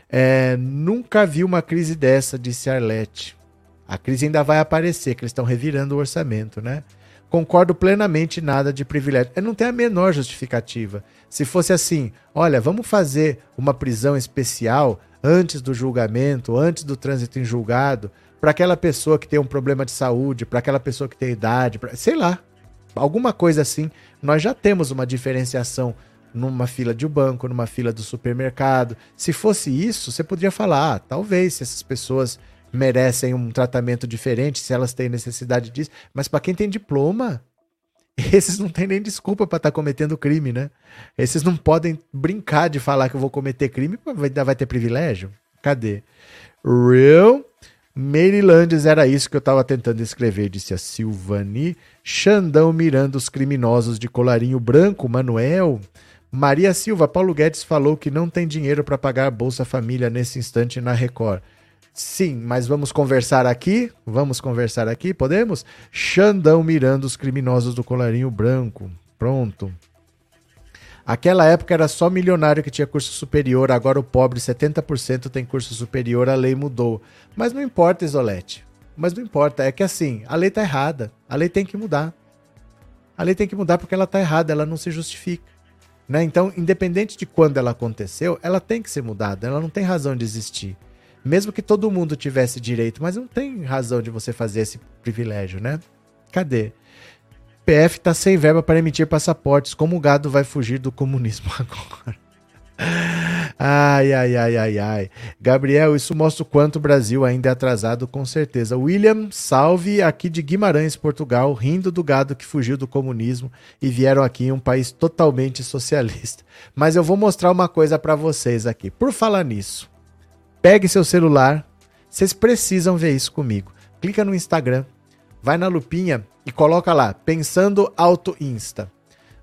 É, nunca vi uma crise dessa, disse Arlete. A crise ainda vai aparecer, que eles estão revirando o orçamento, né? Concordo plenamente nada de privilégio. Não tem a menor justificativa. Se fosse assim, olha, vamos fazer uma prisão especial antes do julgamento, antes do trânsito em julgado, para aquela pessoa que tem um problema de saúde, para aquela pessoa que tem idade, pra, sei lá, alguma coisa assim. Nós já temos uma diferenciação numa fila de banco, numa fila do supermercado. Se fosse isso, você poderia falar, ah, talvez se essas pessoas merecem um tratamento diferente, se elas têm necessidade disso. Mas para quem tem diploma, [laughs] esses não têm nem desculpa para estar tá cometendo crime, né? Esses não podem brincar de falar que eu vou cometer crime, ainda vai ter privilégio. Cadê? Real Marylandes era isso que eu estava tentando escrever, disse a Silvani. Xandão mirando os criminosos de colarinho branco, Manuel. Maria Silva, Paulo Guedes falou que não tem dinheiro para pagar a Bolsa Família nesse instante na Record. Sim, mas vamos conversar aqui? Vamos conversar aqui, podemos? Xandão mirando os criminosos do colarinho branco. Pronto. Aquela época era só milionário que tinha curso superior, agora o pobre 70% tem curso superior, a lei mudou. Mas não importa, Isolete. Mas não importa, é que assim, a lei tá errada. A lei tem que mudar. A lei tem que mudar porque ela tá errada, ela não se justifica. Né? Então, independente de quando ela aconteceu, ela tem que ser mudada, ela não tem razão de existir. Mesmo que todo mundo tivesse direito, mas não tem razão de você fazer esse privilégio, né? Cadê? PF está sem verba para emitir passaportes. Como o gado vai fugir do comunismo [laughs] agora? Ai, ai, ai, ai, ai. Gabriel, isso mostra o quanto o Brasil ainda é atrasado, com certeza. William, salve aqui de Guimarães, Portugal, rindo do gado que fugiu do comunismo e vieram aqui em um país totalmente socialista. Mas eu vou mostrar uma coisa para vocês aqui. Por falar nisso, pegue seu celular. Vocês precisam ver isso comigo. Clica no Instagram, vai na lupinha e coloca lá, pensando auto insta.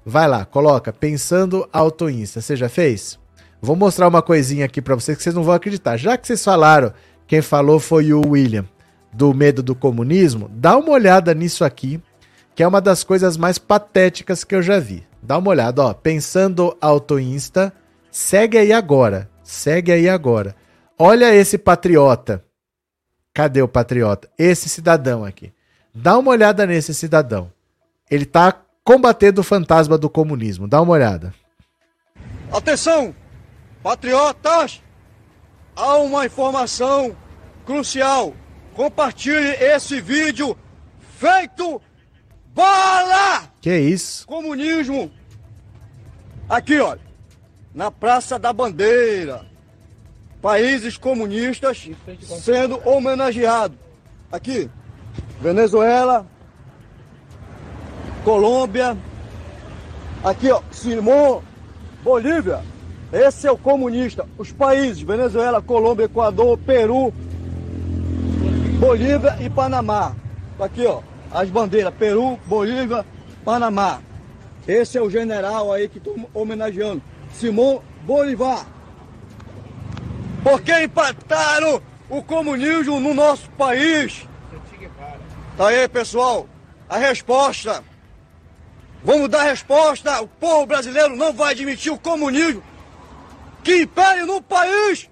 Vai lá, coloca, pensando auto insta. Você já fez? Vou mostrar uma coisinha aqui para vocês que vocês não vão acreditar. Já que vocês falaram, quem falou foi o William, do medo do comunismo, dá uma olhada nisso aqui, que é uma das coisas mais patéticas que eu já vi. Dá uma olhada, ó, pensando auto insta, segue aí agora, segue aí agora. Olha esse patriota. Cadê o patriota? Esse cidadão aqui. Dá uma olhada nesse cidadão. Ele tá combatendo o fantasma do comunismo. Dá uma olhada. Atenção, patriotas! Há uma informação crucial. Compartilhe esse vídeo feito bala! Que isso? Comunismo. Aqui, olha. Na Praça da Bandeira. Países comunistas sendo homenageados. Aqui. Venezuela, Colômbia, aqui ó, Simão, Bolívia, esse é o comunista. Os países, Venezuela, Colômbia, Equador, Peru, Bolívia e Panamá. Aqui ó, as bandeiras, Peru, Bolívia, Panamá. Esse é o general aí que estou homenageando, Simão Bolivar. Porque empataram o comunismo no nosso país. Tá aí, pessoal, a resposta. Vamos dar resposta. O povo brasileiro não vai admitir o comunismo que impere no país.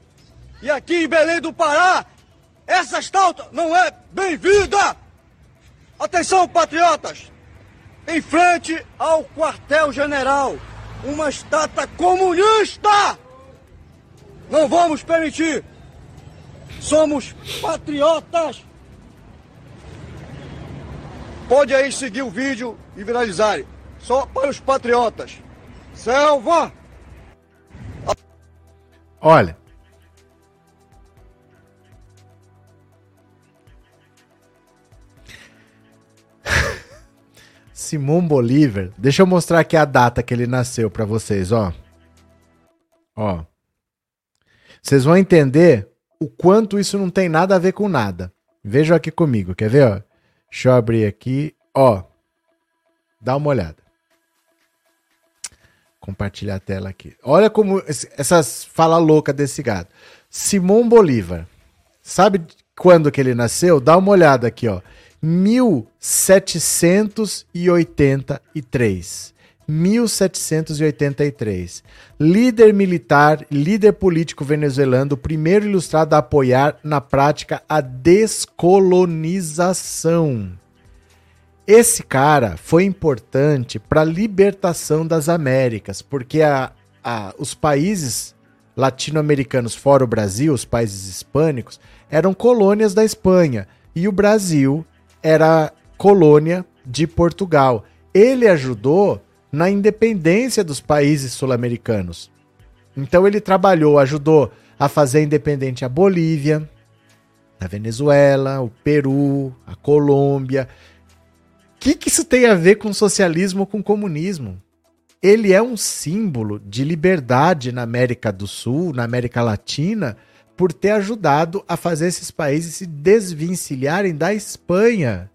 E aqui em Belém do Pará, essa estátua não é bem-vinda. Atenção, patriotas. Em frente ao quartel-general, uma estátua comunista. Não vamos permitir. Somos patriotas. Pode aí seguir o vídeo e viralizar. Só para os patriotas. Selva! Olha. [laughs] Simão Bolívar. Deixa eu mostrar aqui a data que ele nasceu para vocês, ó. Ó. Vocês vão entender o quanto isso não tem nada a ver com nada. Vejam aqui comigo, quer ver, ó? Deixa eu abrir aqui. Ó, dá uma olhada. Compartilhar a tela aqui. Olha como essas fala louca desse gado. Simão Bolívar. Sabe quando que ele nasceu? Dá uma olhada aqui, ó. 1783. 1783. Líder militar, líder político venezuelano, primeiro ilustrado a apoiar na prática a descolonização. Esse cara foi importante para a libertação das Américas, porque a, a, os países latino-americanos, fora o Brasil, os países hispânicos, eram colônias da Espanha e o Brasil era colônia de Portugal. Ele ajudou na independência dos países sul-americanos. Então ele trabalhou, ajudou a fazer independente a Bolívia, a Venezuela, o Peru, a Colômbia. O que, que isso tem a ver com socialismo, com comunismo? Ele é um símbolo de liberdade na América do Sul, na América Latina, por ter ajudado a fazer esses países se desvencilharem da Espanha.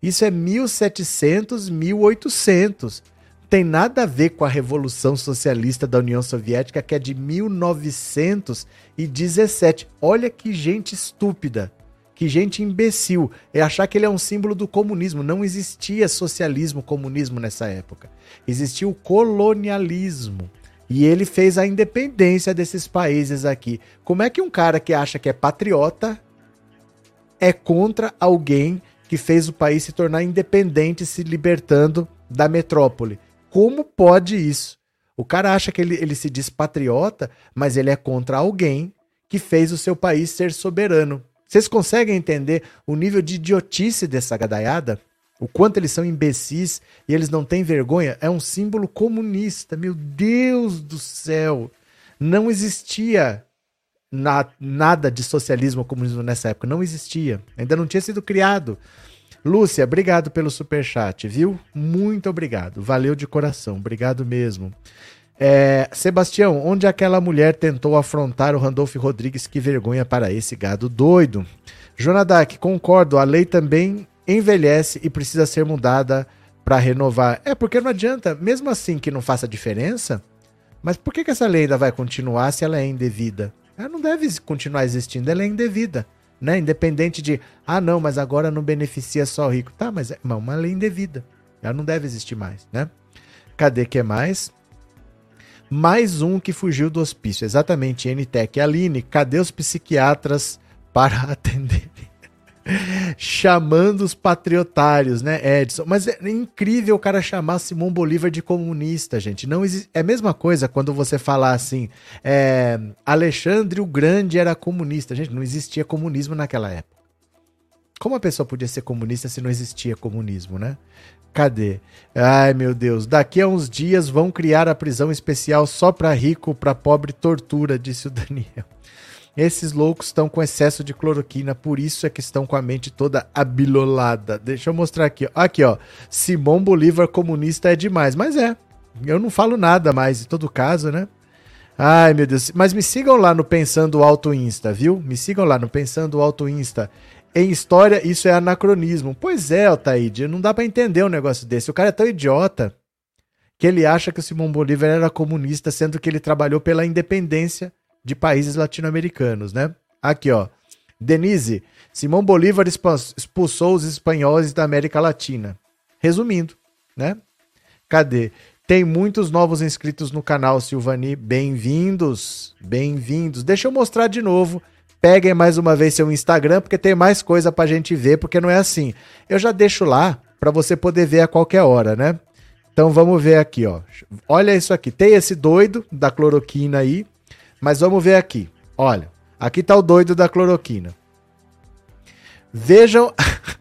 Isso é 1700, 1800 tem nada a ver com a Revolução Socialista da União Soviética, que é de 1917. Olha que gente estúpida, que gente imbecil. É achar que ele é um símbolo do comunismo. Não existia socialismo, comunismo nessa época. Existia o colonialismo. E ele fez a independência desses países aqui. Como é que um cara que acha que é patriota é contra alguém que fez o país se tornar independente, se libertando da metrópole? Como pode isso? O cara acha que ele, ele se diz patriota, mas ele é contra alguém que fez o seu país ser soberano. Vocês conseguem entender o nível de idiotice dessa gadaiada? O quanto eles são imbecis e eles não têm vergonha? É um símbolo comunista. Meu Deus do céu! Não existia na, nada de socialismo ou comunismo nessa época. Não existia. Ainda não tinha sido criado. Lúcia, obrigado pelo super chat, viu? Muito obrigado. Valeu de coração. Obrigado mesmo. É, Sebastião, onde aquela mulher tentou afrontar o Randolfo Rodrigues? Que vergonha para esse gado doido. Jonadak, concordo. A lei também envelhece e precisa ser mudada para renovar. É porque não adianta, mesmo assim que não faça diferença, mas por que, que essa lei ainda vai continuar se ela é indevida? Ela não deve continuar existindo, ela é indevida. Né? Independente de, ah, não, mas agora não beneficia só o rico. Tá, mas é uma lei indevida. Ela não deve existir mais, né? Cadê que é mais? Mais um que fugiu do hospício. Exatamente, NTEC. Aline, cadê os psiquiatras para [laughs] atender? Chamando os patriotários, né, Edson? Mas é incrível o cara chamar Simão Bolívar de comunista, gente. Não existe... É a mesma coisa quando você falar assim, é... Alexandre o Grande era comunista. Gente, não existia comunismo naquela época. Como a pessoa podia ser comunista se não existia comunismo, né? Cadê? Ai, meu Deus. Daqui a uns dias vão criar a prisão especial só para rico, para pobre tortura, disse o Daniel. Esses loucos estão com excesso de cloroquina, por isso é que estão com a mente toda abilolada. Deixa eu mostrar aqui. Aqui, ó. Simão Bolívar comunista é demais. Mas é. Eu não falo nada mais, em todo caso, né? Ai, meu Deus. Mas me sigam lá no Pensando Alto Insta, viu? Me sigam lá no Pensando Alto Insta. Em história, isso é anacronismo. Pois é, Altaíde, não dá para entender um negócio desse. O cara é tão idiota que ele acha que o Simão Bolívar era comunista, sendo que ele trabalhou pela independência de países latino-americanos, né? Aqui, ó. Denise, Simão Bolívar expulsou os espanhóis da América Latina. Resumindo, né? Cadê? Tem muitos novos inscritos no canal, Silvani. Bem-vindos, bem-vindos. Deixa eu mostrar de novo Peguem mais uma vez seu Instagram, porque tem mais coisa pra gente ver, porque não é assim. Eu já deixo lá para você poder ver a qualquer hora, né? Então vamos ver aqui, ó. Olha isso aqui. Tem esse doido da cloroquina aí, mas vamos ver aqui. Olha, aqui tá o doido da cloroquina. Vejam [laughs]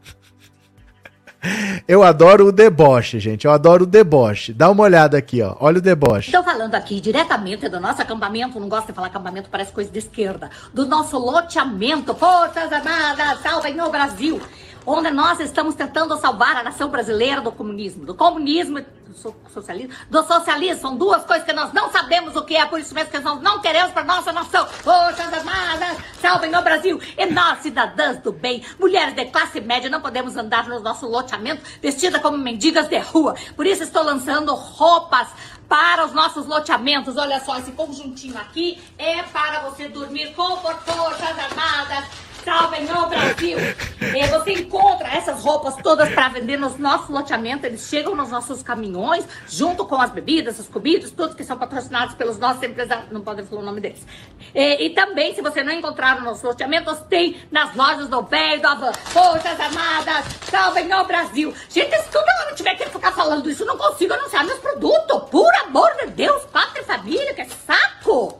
Eu adoro o deboche, gente. Eu adoro o deboche. Dá uma olhada aqui, ó. Olha o deboche. Estou falando aqui diretamente do nosso acampamento. Não gosto de falar acampamento, parece coisa de esquerda. Do nosso loteamento. Forças Armadas, salvem o Brasil onde nós estamos tentando salvar a nação brasileira do comunismo. Do comunismo do socialismo. Do socialismo. São duas coisas que nós não sabemos o que é, por isso mesmo que nós não queremos para nossa nação. Forças Armadas, salvem o Brasil. E nós, cidadãs do bem, mulheres de classe média, não podemos andar no nosso loteamento vestidas como mendigas de rua. Por isso estou lançando roupas para os nossos loteamentos. Olha só, esse conjuntinho aqui é para você dormir com forças armadas salvem o Brasil! E você encontra essas roupas todas para vender nos nossos loteamentos. Eles chegam nos nossos caminhões, junto com as bebidas, as comidas, todos que são patrocinados pelos nossos empresários. Não podem falar o nome deles. E, e também, se você não encontrar nos loteamentos, tem nas lojas do e do Avan. Forças Armadas, salvem o Brasil! Gente, se toda hora tiver que ficar falando isso, não consigo anunciar meus produtos. Por amor de Deus, pátria e família, que saco!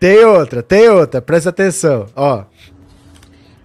Tem outra, tem outra, presta atenção, ó.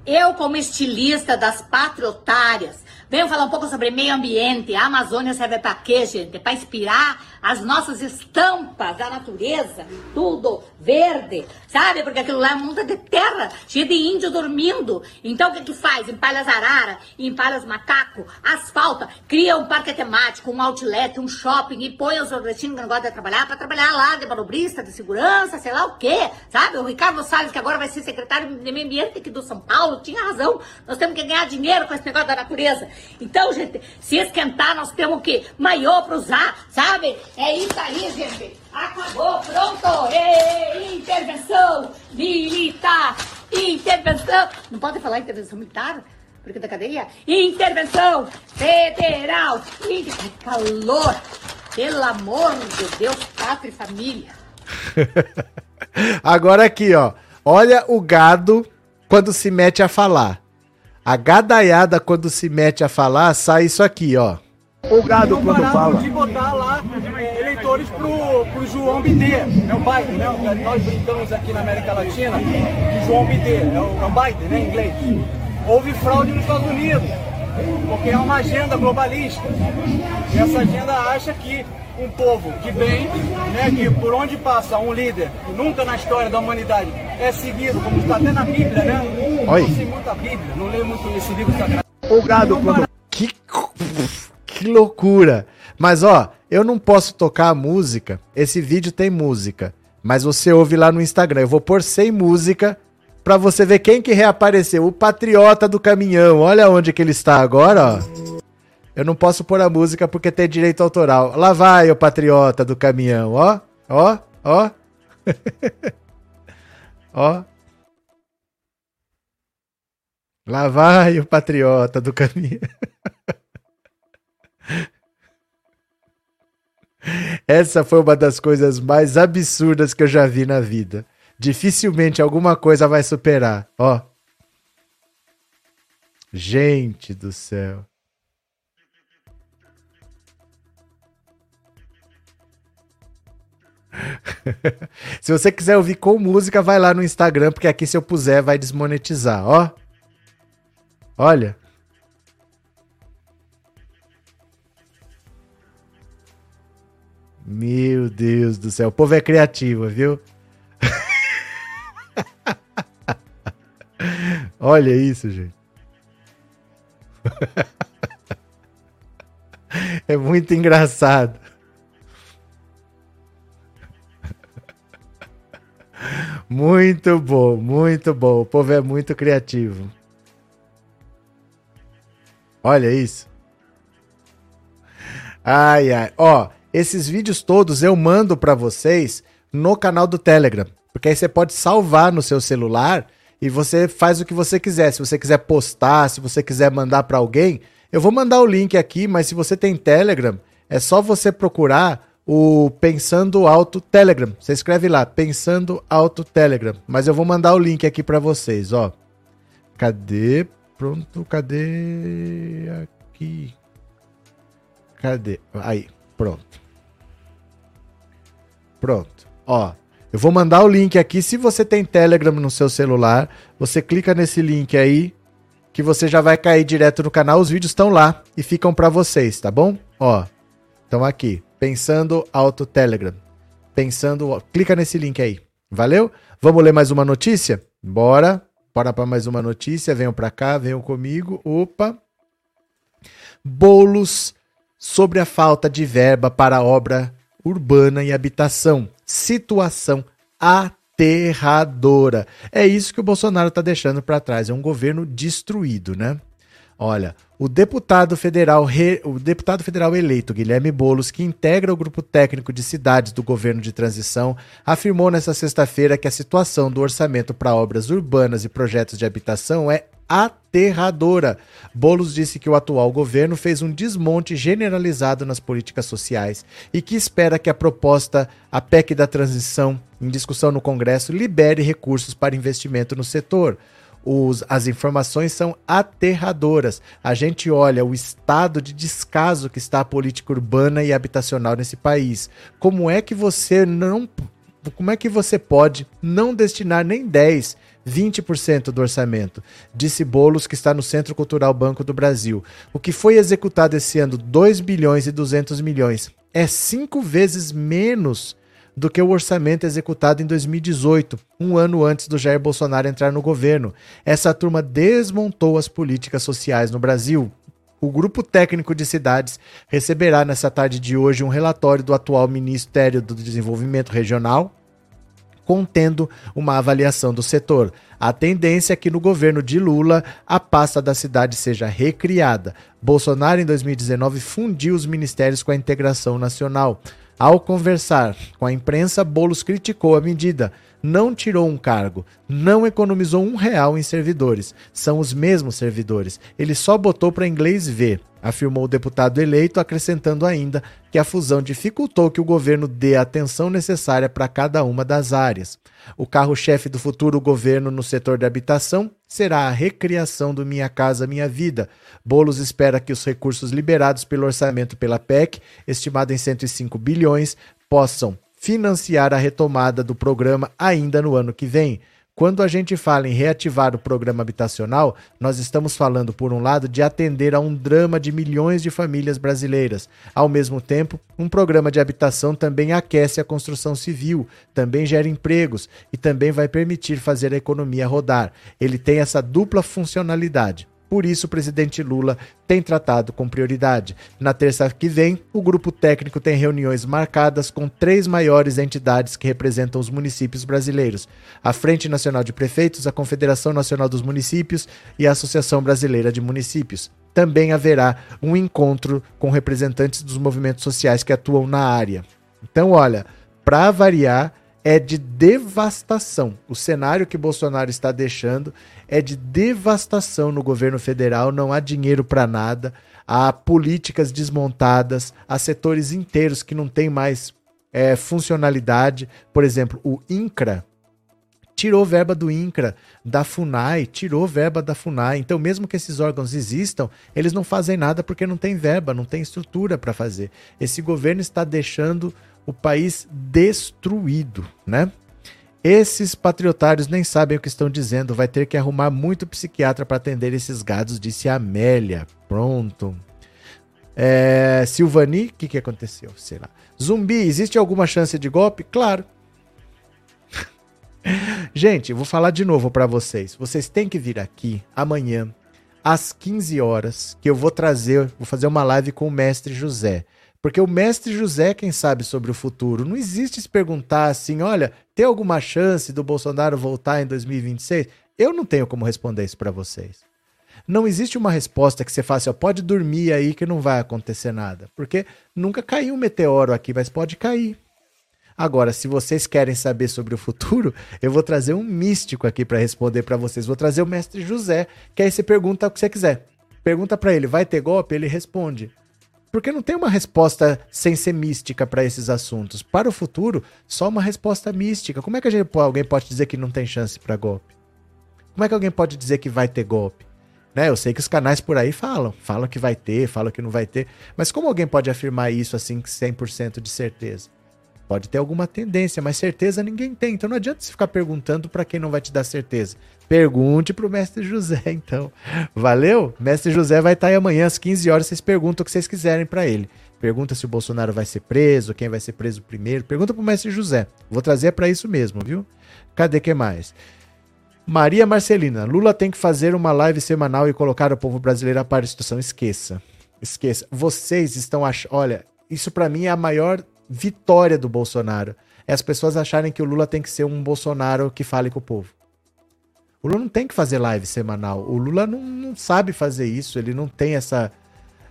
Eu, como estilista das patriotárias, venho falar um pouco sobre meio ambiente. A Amazônia serve para quê, gente? Para inspirar as nossas estampas da natureza, tudo verde, sabe? Porque aquilo lá é um mundo de terra, cheio de índio dormindo. Então o que que faz? Empalha as araras, empalha os macacos, asfalta, cria um parque temático, um outlet, um shopping e põe os nordestinos que não gostam de trabalhar para trabalhar lá de manobrista, de segurança, sei lá o quê, sabe? O Ricardo Salles, que agora vai ser secretário de meio ambiente aqui do São Paulo, tinha razão. Nós temos que ganhar dinheiro com esse negócio da natureza. Então, gente, se esquentar, nós temos que maior para usar, sabe? É isso aí, gente. Acabou, pronto. E, intervenção militar. Intervenção. Não pode falar intervenção militar? Porque da cadeia? Intervenção federal. Inter... Calor. Pelo amor de Deus, pátria e família. [laughs] Agora aqui, ó. Olha o gado quando se mete a falar. A gadaiada quando se mete a falar, sai isso aqui, ó. O gado quando fala. de botar lá é, eleitores pro, pro João Bidê, é o Biden, né? Nós brincamos aqui na América Latina que João Bidê, é o, é Biden, né, em inglês. Houve fraude nos Estados Unidos, porque é uma agenda globalista. E essa agenda acha que um povo que vem, né, que por onde passa um líder, nunca na história da humanidade é seguido, como está até na Bíblia, né? Oi. Não sei muito a Bíblia, não leio muito esse livro sagrado. Quando... Que [laughs] que loucura! Mas ó, eu não posso tocar a música. Esse vídeo tem música, mas você ouve lá no Instagram. Eu vou pôr sem música Pra você ver quem que reapareceu. O patriota do caminhão. Olha onde que ele está agora, ó. Eu não posso pôr a música porque tem direito autoral. Lá vai o patriota do caminhão, ó. Ó, ó. [laughs] ó. Lá vai o patriota do caminhão. [laughs] Essa foi uma das coisas mais absurdas que eu já vi na vida. Dificilmente alguma coisa vai superar. Ó. Gente do céu. [laughs] se você quiser ouvir com música, vai lá no Instagram, porque aqui se eu puser vai desmonetizar, ó. Olha. Meu Deus do céu, o povo é criativo, viu? [laughs] Olha isso, gente. [laughs] é muito engraçado. Muito bom, muito bom. O povo é muito criativo. Olha isso. Ai, ai. Ó, esses vídeos todos eu mando para vocês no canal do Telegram. Porque aí você pode salvar no seu celular e você faz o que você quiser. Se você quiser postar, se você quiser mandar para alguém, eu vou mandar o link aqui, mas se você tem Telegram, é só você procurar o Pensando Alto Telegram. Você escreve lá, Pensando Alto Telegram. Mas eu vou mandar o link aqui para vocês, ó. Cadê? Pronto, cadê? Aqui. Cadê? Aí, pronto. Pronto. Ó, eu vou mandar o link aqui. Se você tem Telegram no seu celular, você clica nesse link aí que você já vai cair direto no canal. Os vídeos estão lá e ficam para vocês, tá bom? Ó, estão aqui. Pensando Auto Telegram. Pensando, clica nesse link aí. Valeu? Vamos ler mais uma notícia? Bora. Bora para mais uma notícia. Venham para cá, venham comigo. Opa. Bolos sobre a falta de verba para obra urbana e habitação. Situação aterradora. É isso que o Bolsonaro está deixando para trás. É um governo destruído, né? Olha, o deputado federal, re... o deputado federal eleito Guilherme Bolos, que integra o grupo técnico de cidades do governo de transição, afirmou nesta sexta-feira que a situação do orçamento para obras urbanas e projetos de habitação é aterradora. Bolos disse que o atual governo fez um desmonte generalizado nas políticas sociais e que espera que a proposta, a PEC da transição, em discussão no Congresso, libere recursos para investimento no setor. Os, as informações são aterradoras. A gente olha o estado de descaso que está a política urbana e habitacional nesse país. Como é que você não. Como é que você pode não destinar nem 10, 20% do orçamento? Disse Bolos, que está no Centro Cultural Banco do Brasil. O que foi executado esse ano, 2 bilhões e 200 milhões, é cinco vezes menos do que o orçamento executado em 2018, um ano antes do Jair Bolsonaro entrar no governo. Essa turma desmontou as políticas sociais no Brasil. O Grupo Técnico de Cidades receberá nessa tarde de hoje um relatório do atual Ministério do Desenvolvimento Regional, contendo uma avaliação do setor. A tendência é que no governo de Lula a pasta da cidade seja recriada. Bolsonaro, em 2019, fundiu os ministérios com a integração nacional. Ao conversar com a imprensa, Bolos criticou a medida. Não tirou um cargo, não economizou um real em servidores. São os mesmos servidores. Ele só botou para inglês ver, afirmou o deputado eleito, acrescentando ainda que a fusão dificultou que o governo dê a atenção necessária para cada uma das áreas. O carro-chefe do futuro governo no setor de habitação será a recriação do Minha Casa Minha Vida. Bolos espera que os recursos liberados pelo orçamento pela PEC, estimado em 105 bilhões, possam financiar a retomada do programa ainda no ano que vem. Quando a gente fala em reativar o programa habitacional, nós estamos falando, por um lado, de atender a um drama de milhões de famílias brasileiras. Ao mesmo tempo, um programa de habitação também aquece a construção civil, também gera empregos e também vai permitir fazer a economia rodar. Ele tem essa dupla funcionalidade. Por isso, o presidente Lula tem tratado com prioridade. Na terça que vem, o grupo técnico tem reuniões marcadas com três maiores entidades que representam os municípios brasileiros: a Frente Nacional de Prefeitos, a Confederação Nacional dos Municípios e a Associação Brasileira de Municípios. Também haverá um encontro com representantes dos movimentos sociais que atuam na área. Então, olha, para variar, é de devastação. O cenário que Bolsonaro está deixando é de devastação no governo federal, não há dinheiro para nada, há políticas desmontadas, há setores inteiros que não têm mais é, funcionalidade. Por exemplo, o INCRA tirou verba do INCRA, da FUNAI, tirou verba da FUNAI. Então, mesmo que esses órgãos existam, eles não fazem nada porque não tem verba, não tem estrutura para fazer. Esse governo está deixando o país destruído, né? Esses patriotários nem sabem o que estão dizendo, vai ter que arrumar muito psiquiatra para atender esses gados, disse Amélia. Pronto. É, Silvani, o que, que aconteceu? Sei lá. Zumbi, existe alguma chance de golpe? Claro. [laughs] Gente, vou falar de novo para vocês. Vocês têm que vir aqui amanhã às 15 horas, que eu vou trazer, vou fazer uma live com o mestre José. Porque o mestre José quem sabe sobre o futuro. Não existe se perguntar assim, olha, tem alguma chance do Bolsonaro voltar em 2026? Eu não tenho como responder isso para vocês. Não existe uma resposta que você faça, pode dormir aí que não vai acontecer nada. Porque nunca caiu um meteoro aqui, mas pode cair. Agora, se vocês querem saber sobre o futuro, eu vou trazer um místico aqui para responder para vocês. Vou trazer o mestre José, que aí você pergunta o que você quiser. Pergunta para ele, vai ter golpe? Ele responde. Porque não tem uma resposta sem ser mística para esses assuntos. Para o futuro, só uma resposta mística. Como é que gente, alguém pode dizer que não tem chance para golpe? Como é que alguém pode dizer que vai ter golpe? Né? Eu sei que os canais por aí falam, falam que vai ter, falam que não vai ter, mas como alguém pode afirmar isso assim 100% de certeza? Pode ter alguma tendência, mas certeza ninguém tem. Então não adianta você ficar perguntando para quem não vai te dar certeza. Pergunte para o mestre José, [laughs] então. Valeu? Mestre José vai estar aí amanhã às 15 horas. Vocês perguntam o que vocês quiserem para ele. Pergunta se o Bolsonaro vai ser preso, quem vai ser preso primeiro. Pergunta para o mestre José. Vou trazer para isso mesmo, viu? Cadê que mais? Maria Marcelina, Lula tem que fazer uma live semanal e colocar o povo brasileiro a par da situação. Esqueça. Esqueça. Vocês estão achando. Olha, isso para mim é a maior vitória do Bolsonaro. É as pessoas acharem que o Lula tem que ser um Bolsonaro que fale com o povo. O Lula não tem que fazer live semanal. O Lula não, não sabe fazer isso. Ele não tem essa,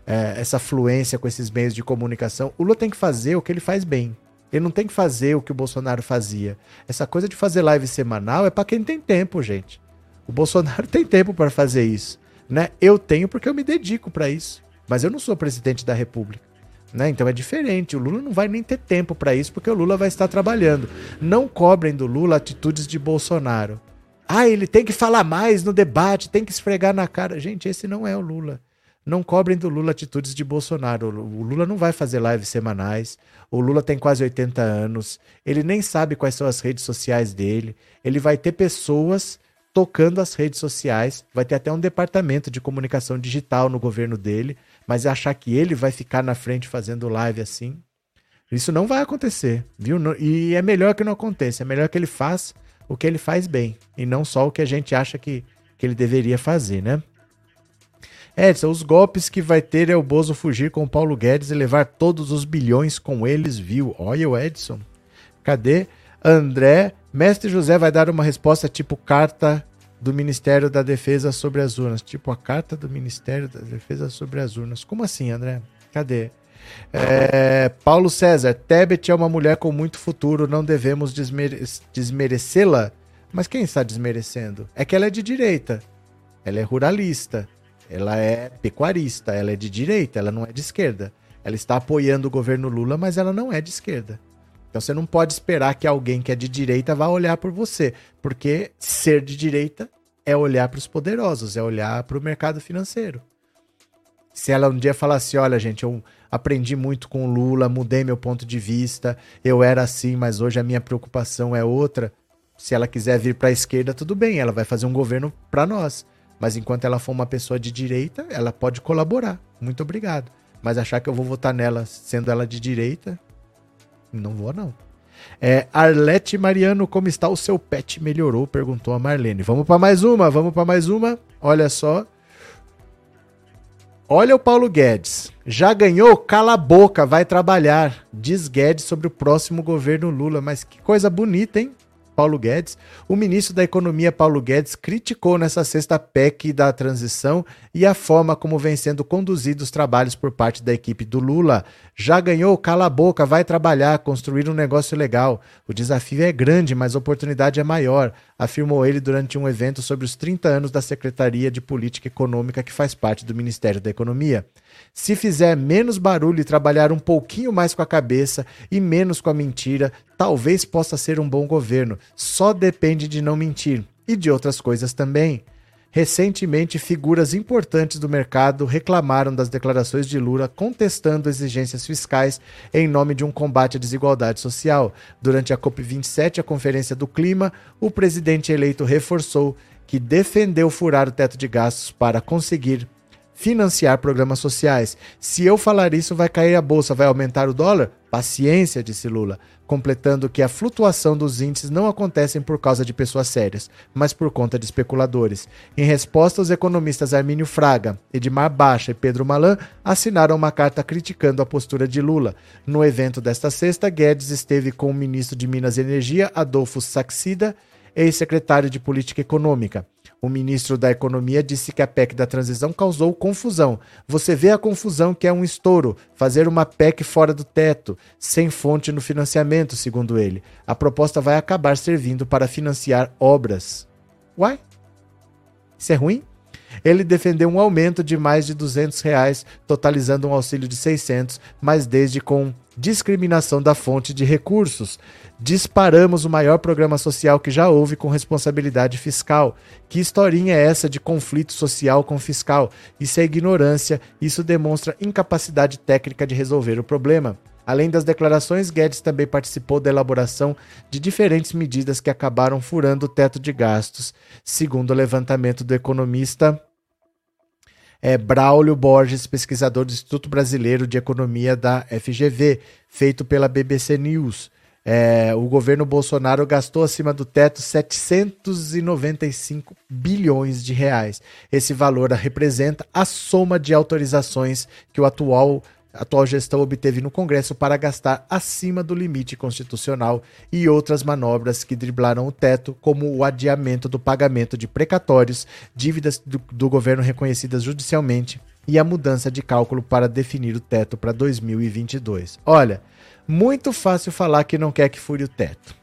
é, essa fluência com esses meios de comunicação. O Lula tem que fazer o que ele faz bem. Ele não tem que fazer o que o Bolsonaro fazia. Essa coisa de fazer live semanal é para quem tem tempo, gente. O Bolsonaro [laughs] tem tempo para fazer isso, né? Eu tenho porque eu me dedico para isso, mas eu não sou presidente da República. Né? Então é diferente. O Lula não vai nem ter tempo para isso, porque o Lula vai estar trabalhando. Não cobrem do Lula atitudes de Bolsonaro. Ah, ele tem que falar mais no debate, tem que esfregar na cara. Gente, esse não é o Lula. Não cobrem do Lula atitudes de Bolsonaro. O Lula não vai fazer lives semanais. O Lula tem quase 80 anos. Ele nem sabe quais são as redes sociais dele. Ele vai ter pessoas tocando as redes sociais. Vai ter até um departamento de comunicação digital no governo dele mas achar que ele vai ficar na frente fazendo live assim, isso não vai acontecer, viu? E é melhor que não aconteça, é melhor que ele faça o que ele faz bem, e não só o que a gente acha que, que ele deveria fazer, né? Edson, os golpes que vai ter é o Bozo fugir com o Paulo Guedes e levar todos os bilhões com eles, viu? Olha o Edson. Cadê? André, Mestre José vai dar uma resposta tipo carta do Ministério da Defesa sobre as urnas. Tipo, a carta do Ministério da Defesa sobre as urnas. Como assim, André? Cadê? É, Paulo César, Tebet é uma mulher com muito futuro, não devemos desmere desmerecê-la. Mas quem está desmerecendo? É que ela é de direita, ela é ruralista, ela é pecuarista, ela é de direita, ela não é de esquerda. Ela está apoiando o governo Lula, mas ela não é de esquerda. Então você não pode esperar que alguém que é de direita vá olhar por você, porque ser de direita é olhar para os poderosos, é olhar para o mercado financeiro. Se ela um dia falar assim, olha gente, eu aprendi muito com o Lula, mudei meu ponto de vista, eu era assim, mas hoje a minha preocupação é outra. Se ela quiser vir para a esquerda, tudo bem, ela vai fazer um governo para nós. Mas enquanto ela for uma pessoa de direita, ela pode colaborar. Muito obrigado. Mas achar que eu vou votar nela sendo ela de direita, não vou, não. É, Arlete Mariano, como está o seu pet? Melhorou? Perguntou a Marlene. Vamos para mais uma, vamos para mais uma. Olha só. Olha o Paulo Guedes. Já ganhou? Cala a boca, vai trabalhar. Diz Guedes sobre o próximo governo Lula. Mas que coisa bonita, hein? Paulo Guedes, o ministro da Economia Paulo Guedes criticou nessa sexta PEC da transição e a forma como vem sendo conduzidos os trabalhos por parte da equipe do Lula. Já ganhou, cala a boca, vai trabalhar, construir um negócio legal. O desafio é grande, mas a oportunidade é maior, afirmou ele durante um evento sobre os 30 anos da Secretaria de Política Econômica que faz parte do Ministério da Economia. Se fizer menos barulho e trabalhar um pouquinho mais com a cabeça e menos com a mentira, talvez possa ser um bom governo. Só depende de não mentir. E de outras coisas também. Recentemente, figuras importantes do mercado reclamaram das declarações de Lula contestando exigências fiscais em nome de um combate à desigualdade social. Durante a COP27, a Conferência do Clima, o presidente eleito reforçou que defendeu furar o teto de gastos para conseguir financiar programas sociais. Se eu falar isso, vai cair a bolsa, vai aumentar o dólar? Paciência, disse Lula, completando que a flutuação dos índices não acontecem por causa de pessoas sérias, mas por conta de especuladores. Em resposta, os economistas Armínio Fraga, Edmar Baixa e Pedro Malan assinaram uma carta criticando a postura de Lula. No evento desta sexta, Guedes esteve com o ministro de Minas e Energia, Adolfo Saxida, ex-secretário de Política Econômica. O ministro da Economia disse que a PEC da transição causou confusão. Você vê a confusão que é um estouro, fazer uma PEC fora do teto, sem fonte no financiamento, segundo ele. A proposta vai acabar servindo para financiar obras. Uai? Isso é ruim? Ele defendeu um aumento de mais de 200 reais, totalizando um auxílio de 600, mas desde com discriminação da fonte de recursos. Disparamos o maior programa social que já houve com responsabilidade fiscal. Que historinha é essa de conflito social com fiscal? Isso é ignorância, isso demonstra incapacidade técnica de resolver o problema. Além das declarações, Guedes também participou da elaboração de diferentes medidas que acabaram furando o teto de gastos, segundo o levantamento do economista é, Braulio Borges, pesquisador do Instituto Brasileiro de Economia da FGV, feito pela BBC News. É, o governo Bolsonaro gastou acima do teto 795 bilhões de reais. Esse valor representa a soma de autorizações que o atual a atual gestão obteve no Congresso para gastar acima do limite constitucional e outras manobras que driblaram o teto, como o adiamento do pagamento de precatórios, dívidas do, do governo reconhecidas judicialmente e a mudança de cálculo para definir o teto para 2022. Olha, muito fácil falar que não quer que fure o teto.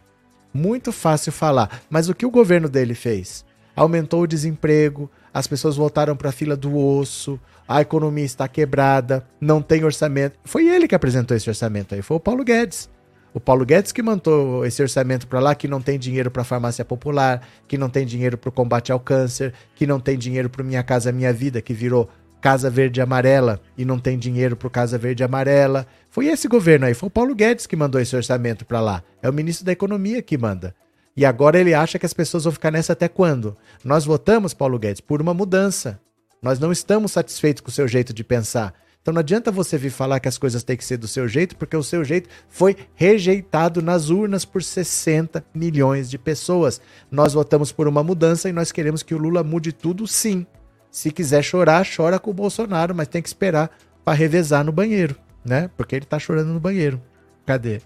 Muito fácil falar, mas o que o governo dele fez? Aumentou o desemprego, as pessoas voltaram para a fila do osso, a economia está quebrada, não tem orçamento. Foi ele que apresentou esse orçamento aí, foi o Paulo Guedes. O Paulo Guedes que mandou esse orçamento para lá, que não tem dinheiro para farmácia popular, que não tem dinheiro para o combate ao câncer, que não tem dinheiro para Minha Casa Minha Vida, que virou Casa Verde Amarela e não tem dinheiro para Casa Verde Amarela. Foi esse governo aí, foi o Paulo Guedes que mandou esse orçamento para lá. É o ministro da Economia que manda. E agora ele acha que as pessoas vão ficar nessa até quando? Nós votamos, Paulo Guedes, por uma mudança. Nós não estamos satisfeitos com o seu jeito de pensar. Então não adianta você vir falar que as coisas têm que ser do seu jeito, porque o seu jeito foi rejeitado nas urnas por 60 milhões de pessoas. Nós votamos por uma mudança e nós queremos que o Lula mude tudo, sim. Se quiser chorar, chora com o Bolsonaro, mas tem que esperar para revezar no banheiro, né? Porque ele tá chorando no banheiro. Cadê?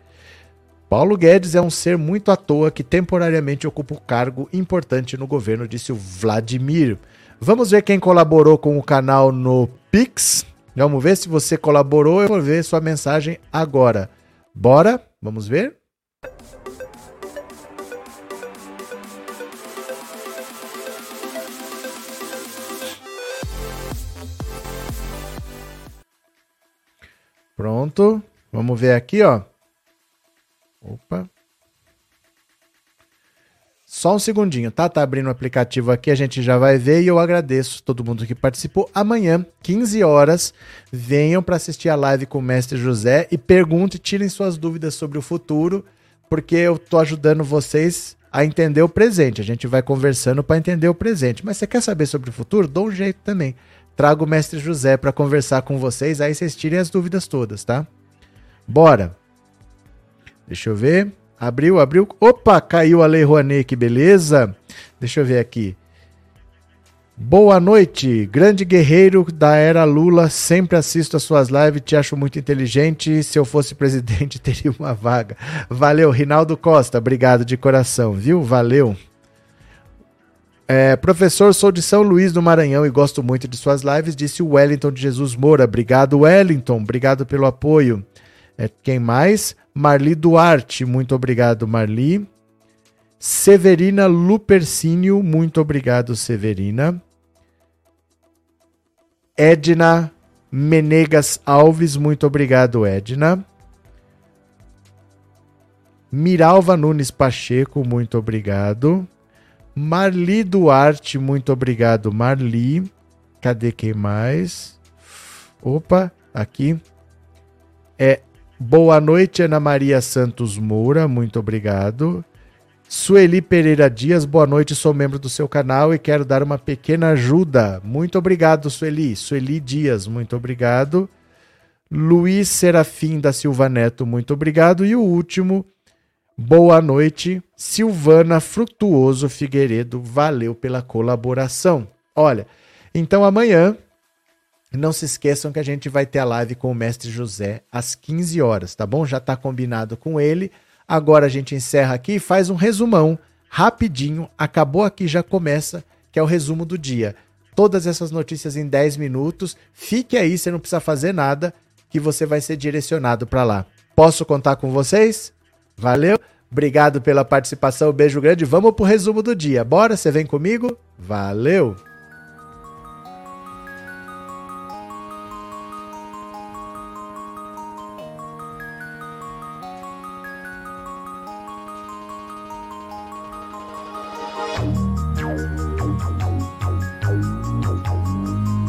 Paulo Guedes é um ser muito à toa que temporariamente ocupa um cargo importante no governo, disse o Vladimir. Vamos ver quem colaborou com o canal no Pix. Vamos ver se você colaborou. Eu vou ver sua mensagem agora. Bora? Vamos ver? Pronto. Vamos ver aqui, ó. Opa. Só um segundinho, tá? Tá abrindo o aplicativo aqui, a gente já vai ver e eu agradeço todo mundo que participou. Amanhã, 15 horas, venham para assistir a live com o mestre José e perguntem, tirem suas dúvidas sobre o futuro, porque eu tô ajudando vocês a entender o presente. A gente vai conversando para entender o presente. Mas você quer saber sobre o futuro? Dou um jeito também. Trago o mestre José para conversar com vocês, aí vocês tirem as dúvidas todas, tá? Bora. Deixa eu ver. Abriu, abriu. Opa, caiu a Lei Rouanet, que beleza. Deixa eu ver aqui. Boa noite, grande guerreiro da era Lula. Sempre assisto as suas lives, te acho muito inteligente. Se eu fosse presidente, [laughs] teria uma vaga. Valeu, Rinaldo Costa. Obrigado de coração, viu? Valeu. É, professor, sou de São Luís do Maranhão e gosto muito de suas lives, disse o Wellington de Jesus Moura. Obrigado, Wellington. Obrigado pelo apoio. É, quem mais? Marli Duarte. Muito obrigado, Marli. Severina Lupercínio. Muito obrigado, Severina. Edna Menegas Alves. Muito obrigado, Edna. Miralva Nunes Pacheco. Muito obrigado. Marli Duarte, muito obrigado, Marli. Cadê quem mais? Opa, aqui. É Boa noite, Ana Maria Santos Moura, muito obrigado. Sueli Pereira Dias, boa noite, sou membro do seu canal e quero dar uma pequena ajuda. Muito obrigado, Sueli. Sueli Dias, muito obrigado. Luiz Serafim da Silva Neto, muito obrigado. E o último, Boa noite, Silvana Frutuoso Figueiredo. Valeu pela colaboração. Olha, então amanhã, não se esqueçam que a gente vai ter a live com o mestre José às 15 horas, tá bom? Já está combinado com ele. Agora a gente encerra aqui e faz um resumão rapidinho. Acabou aqui, já começa, que é o resumo do dia. Todas essas notícias em 10 minutos. Fique aí, você não precisa fazer nada, que você vai ser direcionado para lá. Posso contar com vocês? Valeu? Obrigado pela participação, beijo grande. Vamos pro resumo do dia. Bora? Você vem comigo? Valeu!